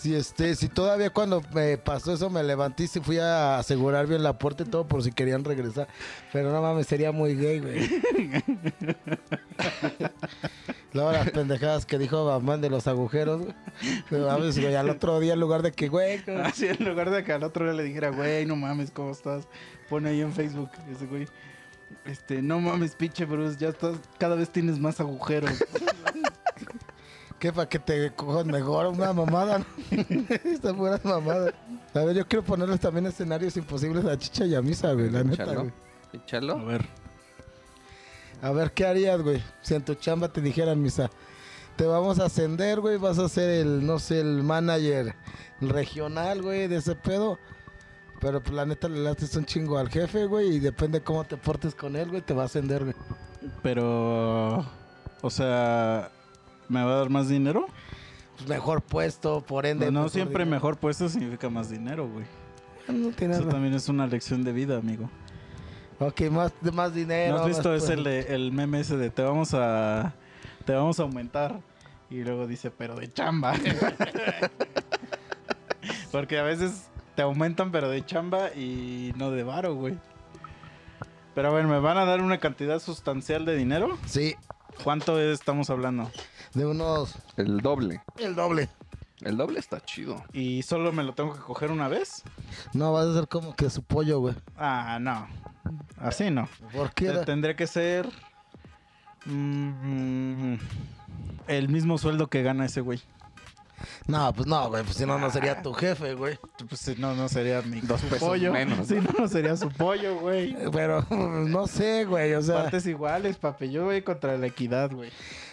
Si este, si todavía cuando me pasó eso me levanté y fui a asegurar bien la puerta y todo por si querían regresar. Pero no mames, sería muy gay, güey. Luego las pendejadas que dijo Bamán de los agujeros, güey. Mames, güey, al otro día en lugar de que, güey, Así en lugar de que al otro día le dijera, güey, no mames, ¿cómo estás? Pone ahí en Facebook ese güey. Este, no mames, pinche Bruce, ya estás, cada vez tienes más agujeros. que para que te cojan mejor una mamada. ¿no? Estas buenas mamadas. A ver, yo quiero ponerles también escenarios imposibles a Chicha y a Misa, güey, la neta, Échalo. güey. A Échalo. ver. A ver, ¿qué harías, güey? Si en tu chamba te dijeran, Misa, te vamos a ascender, güey, vas a ser el, no sé, el manager regional, güey, de ese pedo. Pero pues la neta le lates un chingo al jefe, güey, y depende cómo te portes con él, güey, te va a ascender, güey. Pero, o sea, ¿me va a dar más dinero? Pues mejor puesto, por ende. no mejor siempre dinero. mejor puesto significa más dinero, güey. No tiene Eso nada. también es una lección de vida, amigo. Ok, más, más dinero. ¿No has visto ese el, meme ese de te vamos a te vamos a aumentar? Y luego dice, pero de chamba. Porque a veces te aumentan, pero de chamba y no de varo, güey. Pero bueno, ¿me van a dar una cantidad sustancial de dinero? Sí, ¿Cuánto estamos hablando? De unos... El doble. El doble. El doble está chido. ¿Y solo me lo tengo que coger una vez? No, vas a ser como que su pollo, güey. Ah, no. Así no. ¿Por qué? Te- Tendría que ser mm, el mismo sueldo que gana ese güey. No, pues no, güey, pues si no, no sería tu jefe, güey. Pues si no, no sería mi Dos su pesos pollo. menos. Si no, no sería su pollo, güey. Pero no sé, güey, o sea, Partes iguales, papi. Yo voy contra la equidad, güey.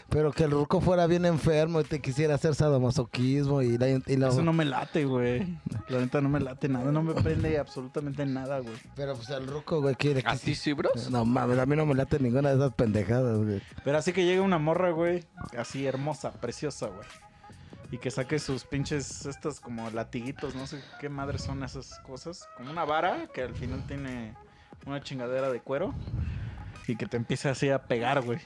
Pero que el ruco fuera bien enfermo y te quisiera hacer sadomasoquismo y la... Y la- Eso no me late, güey. La neta no me late nada. No me prende absolutamente nada, güey. Pero pues el ruco, güey, quiere que... ¿A ti sí, bros? No mames, a mí no me late ninguna de esas pendejadas, güey. Pero así que llega una morra, güey. Así hermosa, preciosa, güey. Y que saque sus pinches, estos como latiguitos, no sé qué madres son esas cosas. Como una vara que al final tiene una chingadera de cuero. Y que te empiece así a pegar, güey.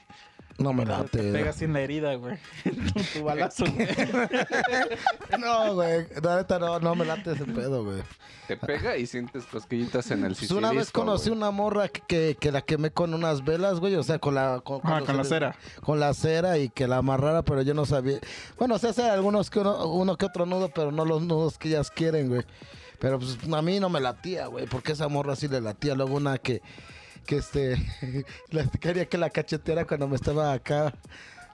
No me Te late. pega así en la herida, güey. tu, tu balazo. No, güey. La neta no, no me late ese pedo, güey. Te pega y sientes cosquillitas en el Pues una vez conocí güey. una morra que, que, que la quemé con unas velas, güey. O sea, con la... Con, Ah, con la cera. Con la cera y que la amarrara, pero yo no sabía. Bueno, sé hacer algunos que uno, uno que otro nudo, pero no los nudos que ellas quieren, güey. Pero pues a mí no me latía, güey. Porque esa morra sí le latía. Luego una que... Que este... la- quería que la cacheteara cuando me estaba acá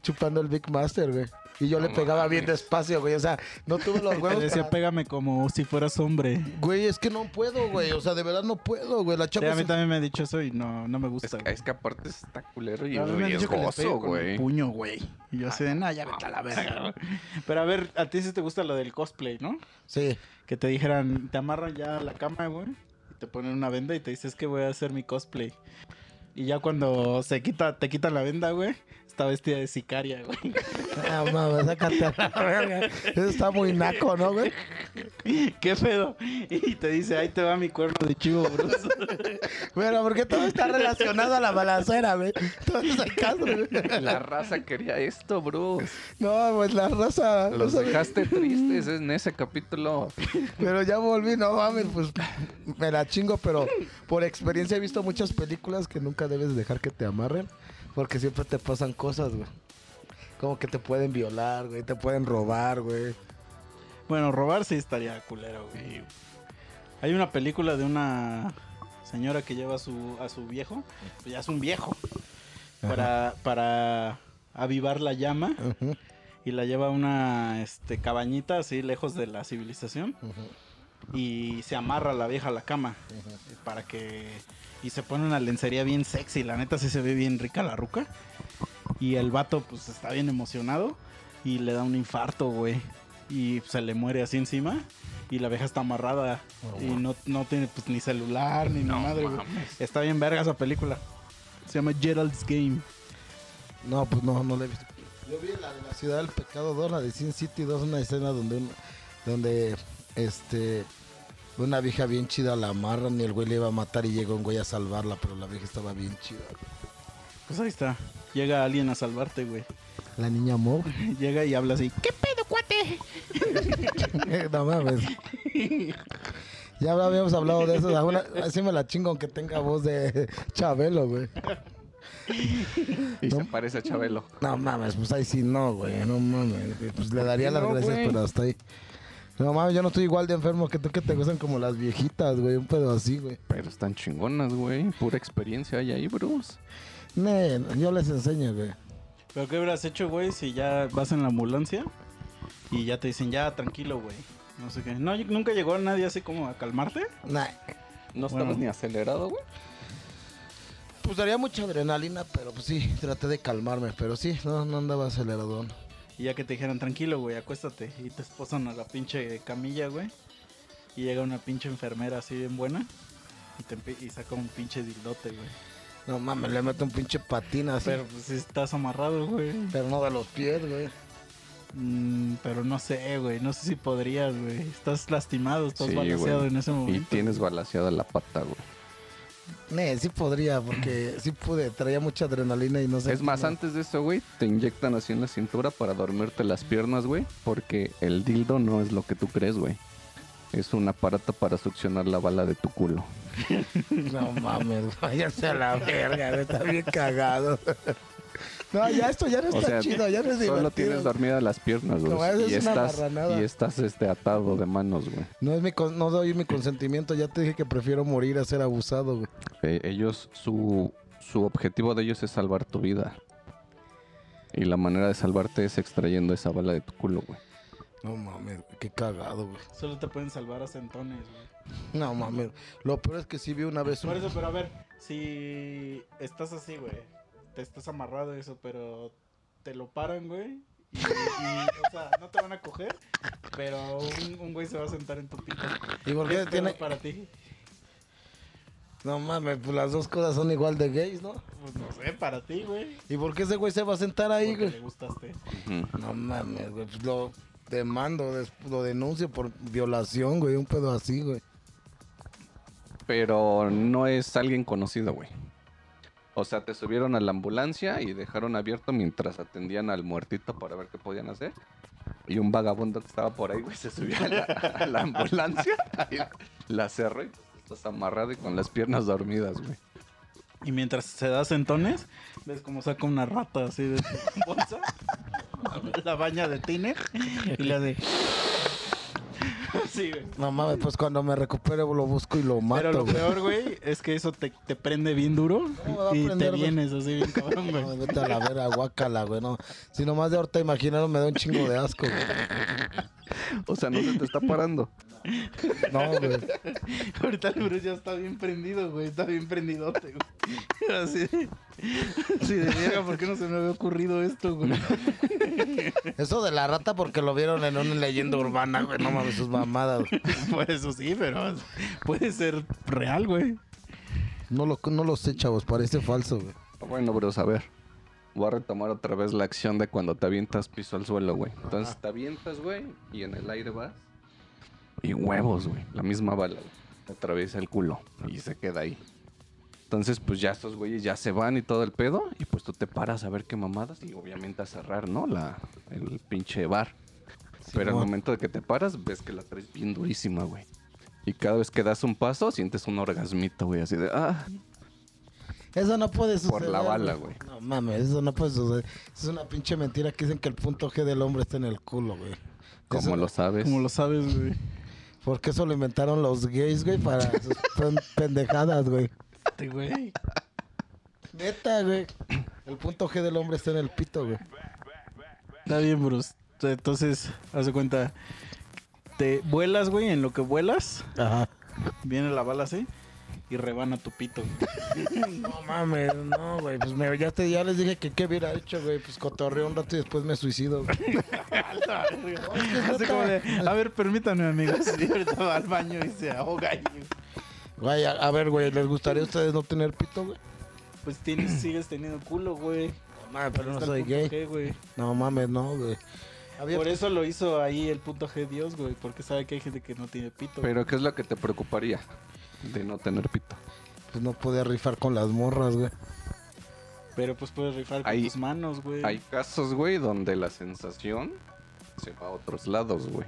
chupando el Big Master, güey. Y yo le pegaba bien despacio, güey. O sea, no tuve los huevos. decía, para- pégame como si fueras hombre. Güey, es que no puedo, güey. O sea, de verdad no puedo, güey. La Sí, chava a mí se- también me ha dicho eso y no, no me Es gusta. que, es que aparte está culero y le riesgoso, güey. puño, güey. Y yo así de, nah, ya vete a la verga. güey". Pero a ver, a ti sí te gusta lo del cosplay, ¿no? Sí. Que te dijeran, te amarran ya a la cama, güey. Te ponen una venda y te dices que voy a hacer mi cosplay. Y ya cuando se quita, te quitan la venda, güey, está vestida de sicaria, güey. Ah, mames, sácate a la verga. Eso está muy naco, ¿no, güey? ¿Qué pedo? Y te dice, ahí te va mi cuerno de chivo, Bruce. Pero porque todo está relacionado a la balacera, güey. Todo es el caso, güey. La raza quería esto, Bruce. No, pues la raza. Los no dejaste tristes en ese capítulo. Pero ya volví, no mames, pues me la chingo, pero por experiencia he visto muchas películas que nunca debes dejar que te amarren. Porque siempre te pasan cosas, güey. Como que te pueden violar, güey. Te pueden robar, güey. Bueno, robar sí estaría culero, güey. Hay una película de una señora que lleva a su, a su viejo, pues ya es un viejo, para, para avivar la llama Ujú, y la lleva a una este, cabañita así lejos de la civilización ujú, y se amarra la vieja a la cama para que... Y se pone una lencería bien sexy, la neta sí se ve bien rica la ruca. Y el vato pues está bien emocionado y le da un infarto, güey. Y se le muere así encima. Y la vieja está amarrada Oh, y no, no tiene pues ni celular ni No madre, güey. Está bien verga esa película. Se llama Gerald's Game. No, pues no, no la he visto. Yo vi la de la Ciudad del Pecado 2, la de Sin City 2, una escena donde, un- donde este, una vieja bien chida la amarran y el güey le iba a matar y llegó un güey a salvarla, pero la vieja estaba bien chida. Pues ahí está. Llega alguien a salvarte, güey. La niña Mo. Llega y habla así. ¿Qué pedo, cuate? no mames. Ya habíamos hablado de eso. Alguna- así me la chingo aunque tenga voz de Chabelo, güey. Y No. se parece a Chabelo. No mames, pues ahí sí no, güey. No mames. Pues le daría las No, gracias, güey. pero hasta ahí. No mames, yo no estoy igual de enfermo que tú que te gustan como las viejitas, güey. Un pedo así, güey. Pero están chingonas, güey. Pura experiencia hay ahí, Bruce. Ne, yo les enseño, güey. ¿Pero qué hubieras hecho, güey, si ya vas en la ambulancia y ya te dicen, ya, tranquilo, güey? No sé qué. No, nunca llegó nadie así como a calmarte. Nah. No estabas Bueno. ni acelerado, güey. Pues daría mucha adrenalina, pero pues sí, traté de calmarme. Pero sí, no, no andaba aceleradón. Y ya que te dijeran, tranquilo, güey, acuéstate. Y te esposan a la pinche camilla, güey. Y llega una pinche enfermera así bien buena. Y, te y saca un pinche dildote, güey. No mames, le meto un pinche patín así. Pero pues estás amarrado, güey. Pero no de los pies, güey. Mm, pero no sé, güey. No sé si podrías, güey. Estás lastimado, estás Sí, balanceado güey. en ese Y momento. tienes balaseada la pata, güey. Sí podría, porque sí pude. Traía mucha adrenalina y no sé. Es más, antes de eso, güey, te inyectan así en la cintura para dormirte las piernas, güey. Porque el dildo no es lo que tú crees, güey. Es un aparato para succionar la bala de tu culo. No mames, váyanse a la verga, güey, está bien cagado. No, ya esto ya no O está sea, chido, ya no es Solo divertido. tienes dormidas las piernas, güey. No, eso y es una estás, marranada. y estás este, atado de manos, güey. No, es mi con- no doy mi consentimiento, ya te dije que prefiero morir a ser abusado, güey. Eh, ellos, su, su objetivo de ellos es salvar tu vida. Y la manera de salvarte es extrayendo esa bala de tu culo, güey. No mames, güey, qué cagado, güey. Solo te pueden salvar a centones, güey. No mames, lo peor es que sí vi una vez un... Por eso, pero a ver, si estás así, güey, te estás amarrado y eso, pero te lo paran, güey. Y, y, o sea, no te van a coger, pero un, un güey se va a sentar en tu pito. ¿Y por ¿Qué pedo tiene...? para ti? No mames, pues las dos cosas son igual de gays, ¿no? Pues no sé, para ti, güey. ¿Y por qué ese güey se va a sentar ahí, Porque güey? le gustaste. Ujú. No mames, güey, pues lo... demando, lo denuncio por violación, güey, un pedo así, güey. Pero no es alguien conocido, güey. O sea, te subieron a la ambulancia y dejaron abierto mientras atendían al muertito para ver qué podían hacer. Y un vagabundo que estaba por ahí, güey, se subió a la, ambulancia, y la cerró y pues, estás amarrado y con las piernas dormidas, güey. Y mientras se da sentones, ves cómo saca una rata así de su bolsa, la baña de tiner y la de... Sí, güey. No mames, pues cuando me recupere lo busco y lo Pero mato, lo güey. peor, güey, es que eso te, te prende bien duro me va a y prender, te güey? vienes así bien cabrón, No, güey. vete a la vera, guácala, güey, no. Si nomás de ahorita imaginaron me da un chingo de asco, güey. O sea, no se te está parando. No, güey. Ahorita el Bruce ya está bien prendido, güey. Está bien prendidote, güey. Así de... Así de verga, ¿por qué no se me había ocurrido esto, güey? Eso de la rata porque lo vieron en una leyenda urbana, güey. No mames, sus mamadas, güey. Por eso sí, pero puede ser real, güey. No lo, no lo sé, chavos, parece falso, güey. Bueno, bros, a ver. Voy a retomar otra vez la acción de cuando te avientas piso al suelo, güey. Entonces te avientas, güey, y en el aire vas. Y huevos, güey. La misma bala, güey. Te atraviesa el culo y se queda ahí. Entonces, pues ya estos güeyes ya se van y todo el pedo. Y pues tú te paras a ver qué mamadas. Y obviamente a cerrar, ¿no? La, el pinche bar. Pero al momento de que te paras, ves que la traes bien durísima, güey. Y cada vez que das un paso, sientes un orgasmito, güey. Así de, ah, Eso no puede suceder. Por la bala, güey. No mames, eso no puede suceder. Es una pinche mentira que dicen que el punto G del hombre está en el culo, güey. ¿cómo Eso- lo sabes? Como lo sabes, güey. Porque eso lo inventaron los gays, güey, para sus pen- pendejadas, güey. Este güey. Neta, güey. El punto G del hombre está en el pito, güey. Está bien, Bruce. Entonces, haz de cuenta. Te vuelas, güey, en lo que vuelas. Ajá. Viene la bala así. Y rebana tu pito. No mames, no, güey. Pues me, ya, te, ya les dije que qué hubiera hecho, güey. Pues cotorreo un rato y después me suicido, güey. Así como de, a ver, permítanme, amigos. Y ahorita va al baño y se ahoga. y- Güey, a, a ver, güey, ¿les gustaría a ustedes no tener pito, güey? Pues tienes, sigues teniendo culo, güey. No mames, pero no soy gay. G, güey. No mames, no, güey. Había- Por eso lo hizo ahí el punto G Dios, güey. Porque sabe que hay gente que no tiene pito. Pero ¿qué es lo que te preocuparía de no tener pito? Pues no podía rifar con las morras, güey. Pero pues puedes rifar con tus manos, güey. Hay casos, güey, donde la sensación se va a otros lados, güey.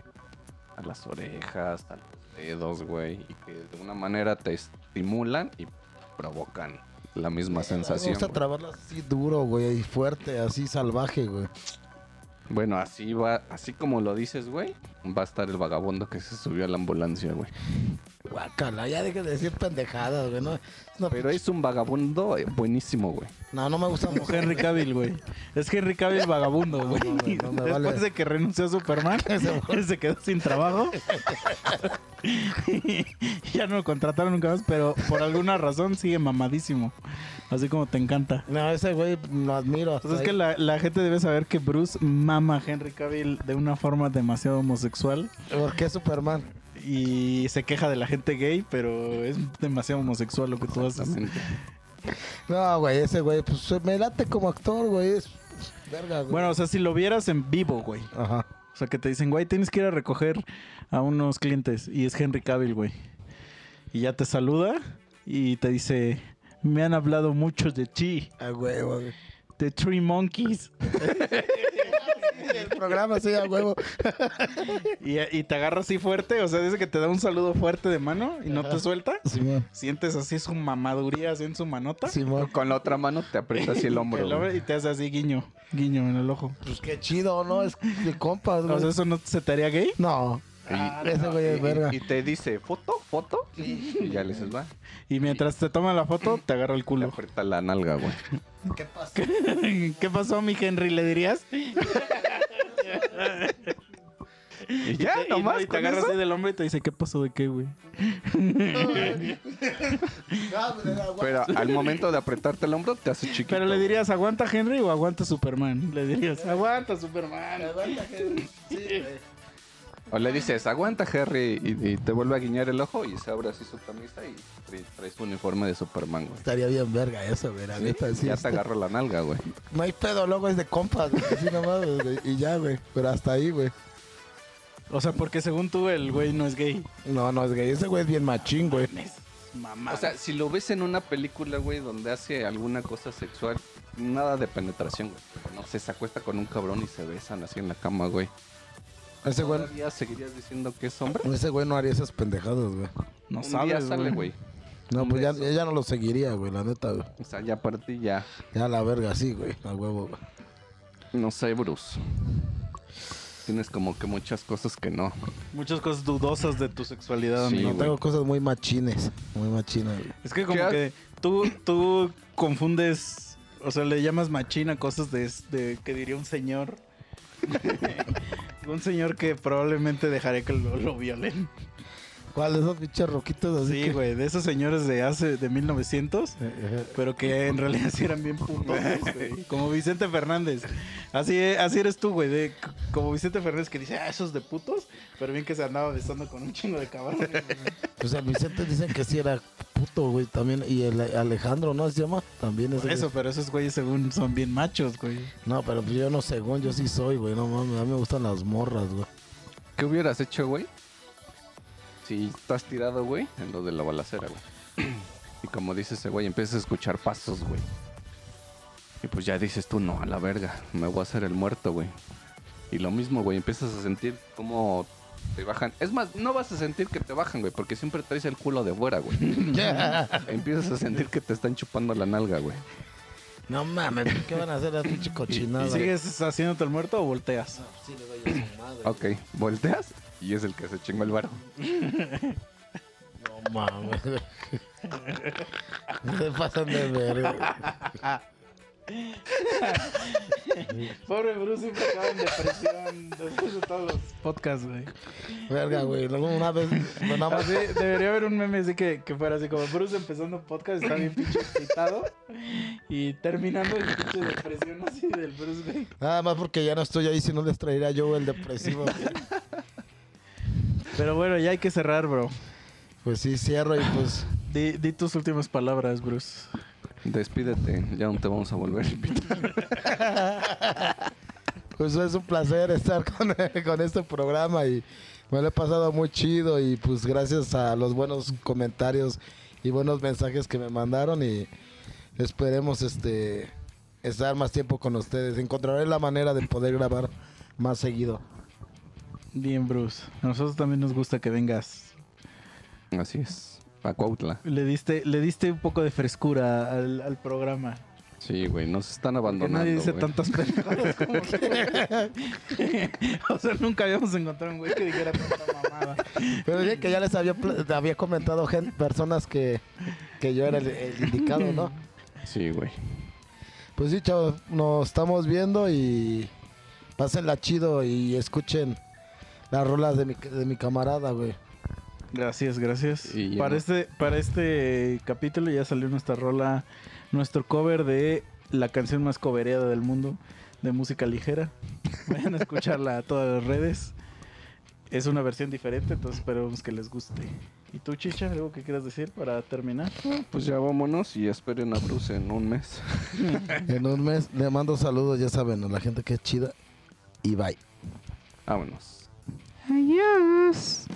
A las orejas, a los dedos, güey. Y que de una manera te estimulan y provocan la misma Me sensación. gusta güey. trabarlas así duro, güey, y fuerte, así salvaje, güey. Bueno, así va, así como lo dices, güey, va a estar el vagabundo que se subió a la ambulancia, güey. Guácala, ya dejes de decir pendejadas, güey. No, no, Pero es un vagabundo eh, buenísimo, güey. no, no me gusta Como Henry Cavill, güey. Es Henry Cavill vagabundo, güey. No, Después vale. de que renunció a Superman, él se quedó sin trabajo. y ya no lo contrataron nunca más, pero por alguna razón sigue mamadísimo. Así como te encanta. No, ese güey lo admiro. hasta Entonces es que la, la gente debe saber que Bruce mama a Henry Cavill de una forma demasiado homosexual ¿Por qué Superman? Y se queja de la gente gay, pero es demasiado homosexual lo que tú haces. No, güey, ese güey, pues me late como actor, güey. Es verga, güey. Bueno, o sea, si lo vieras en vivo, güey. Ajá. O sea, que te dicen, güey, tienes que ir a recoger a unos clientes. Y es Henry Cavill, güey. Y ya te saluda y te dice, me han hablado mucho de ti, A huevo, güey. de Three Monkeys. El programa sí, a huevo. Y, y te agarra así fuerte, o sea, dice que te da un saludo fuerte de mano y no Ajá. te suelta. Simón. Sientes así su mamaduría así en su manota. Simón. Con la otra mano te aprieta así el hombro. El hombre- güey. y te hace así guiño, guiño en el ojo. Pues qué chido, ¿no? Es de compas, güey. O sea, ¿eso no se te haría gay? no. Ah, güey verga. Y, te dice, ¿foto? ¿Foto? Y ya le dices, va. Y mientras te toma la foto, te agarra el culo. aprieta la nalga, güey. ¿Qué pasa? ¿Qué pasó, mi Henry? ¿Le dirías? Y ya, te- y nomás. no, y te con agarra eso. así del hombre y te dice, ¿qué pasó de qué, güey? Pero al momento de apretarte el hombro, te hace chiquito. Pero le dirías, ¿aguanta Henry o aguanta Superman? Le dirías, aguanta Superman. O le dices, aguanta, Harry, y, y te vuelve a guiñar el ojo y se abre así su camisa y trae, trae su uniforme de Superman, güey. Estaría bien verga eso, güey. Neta, sí. ya está- te agarro la nalga, güey. No hay pedo, luego es de compas, güey. Así nomás, güey, y ya, güey. Pero hasta ahí, güey. O sea, porque según tú el güey no es gay. No, no es gay. Ese güey es bien machín, güey. Mamá. O sea, si lo ves en una película, güey, donde hace alguna cosa sexual, nada de penetración, güey. No sé, se acuesta con un cabrón y se besan así en la cama, güey. Ese güey, ¿Todavía seguirías diciendo que es hombre? ese güey no haría esas pendejadas, güey. no Un día sabes, sale, güey. güey. No, pues ya, no lo seguiría, güey, la neta, güey. O sea, ya para ti ya. Ya la verga, sí, güey, a huevo, güey. No sé, Bruce. Tienes como que muchas cosas que no. Muchas cosas dudosas de tu sexualidad, Sí, amigo. Güey. tengo cosas muy machines, muy machines, güey. Es que como ¿Qué? que tú, tú confundes, o sea, le llamas machina cosas de, de que diría un señor. un señor que probablemente dejaré que lo, lo violen. ¿Cuál esos pinches roquitos así? Sí, que- güey, de esos señores de hace, de 1900, Eh, eh, pero que en realidad sí eran bien putos, güey. Como Vicente Fernández. Así, así eres tú, güey, de, como Vicente Fernández que dice, ah, esos de putos, pero bien que se andaba besando con un chingo de cabrones. Pues el Vicente dicen que sí era puto, güey, también. Y el Alejandro, ¿no? ¿Se llama? También es Por eso, pero esos güeyes según son bien machos, güey. No, pero pues yo no según, yo sí soy, güey. No mames, a mí me gustan las morras, güey. ¿Qué hubieras hecho, güey? Si estás tirado, güey, en lo de la balacera, güey. Y como dice ese güey, empiezas a escuchar pasos, güey. Y pues ya dices tú, no, a la verga, me voy a hacer el muerto, güey. Y lo mismo, güey, empiezas a sentir cómo te bajan. Es más, no vas a sentir que te bajan, güey, porque siempre traes el culo de fuera, güey. empiezas a sentir que te están chupando la nalga, güey. no mames, ¿qué van a hacer las pinche ¿Y, cochinadas? y sigues haciéndote el muerto o volteas? Sí, le doy a su madre. Ok, volteas y es el que se chingó el varo. No mames. Se pasan de verga. Pobre Bruce siempre acaba en depresión después de todos los podcasts, güey. Verga, güey. Una vez, bueno, nada más. Así, debería haber un meme así que, que fuera así como Bruce empezando un podcast, está bien pinche excitado y terminando en pinche depresión así del Bruce, güey. Nada más porque ya no estoy ahí, si no les traería yo el depresivo. güey. Pero bueno, ya hay que cerrar, bro. Pues sí, cierro y pues. Di, di tus últimas palabras, Bruce. Despídete, ya no te vamos a volver a invitar. Pues es un placer estar con, con este programa y me lo he pasado muy chido y pues gracias a los buenos comentarios y buenos mensajes que me mandaron y esperemos este estar más tiempo con ustedes. Encontraré la manera de poder grabar más seguido. Bien, Bruce. A nosotros también nos gusta que vengas. Así es. A Cuautla. Le diste, le diste un poco de frescura al, al programa. Sí, güey, nos están Que abandonando. nadie dice güey. tantas pendejadas como tú. o sea, nunca habíamos encontrado un güey que dijera tanta mamada. Pero dije que ya les había, había comentado gen- personas que, que yo era el, el indicado, ¿no? Sí, güey. Pues sí, chavos, nos estamos viendo y pásenla chido y escuchen las rolas de mi, de mi camarada, güey. Gracias, gracias. Y para, no- este, para este capítulo ya salió nuestra rola, nuestro cover de la canción más covereada del mundo de música ligera. Vayan a escucharla a todas las redes. Es una versión diferente, entonces esperemos que les guste. ¿Y tú, Chicha, algo que quieras decir para terminar? Pues ya vámonos y esperen a Bruce en un mes. En un mes le mando saludos, ya saben, a la gente que es chida. Y bye. Vámonos. Adiós.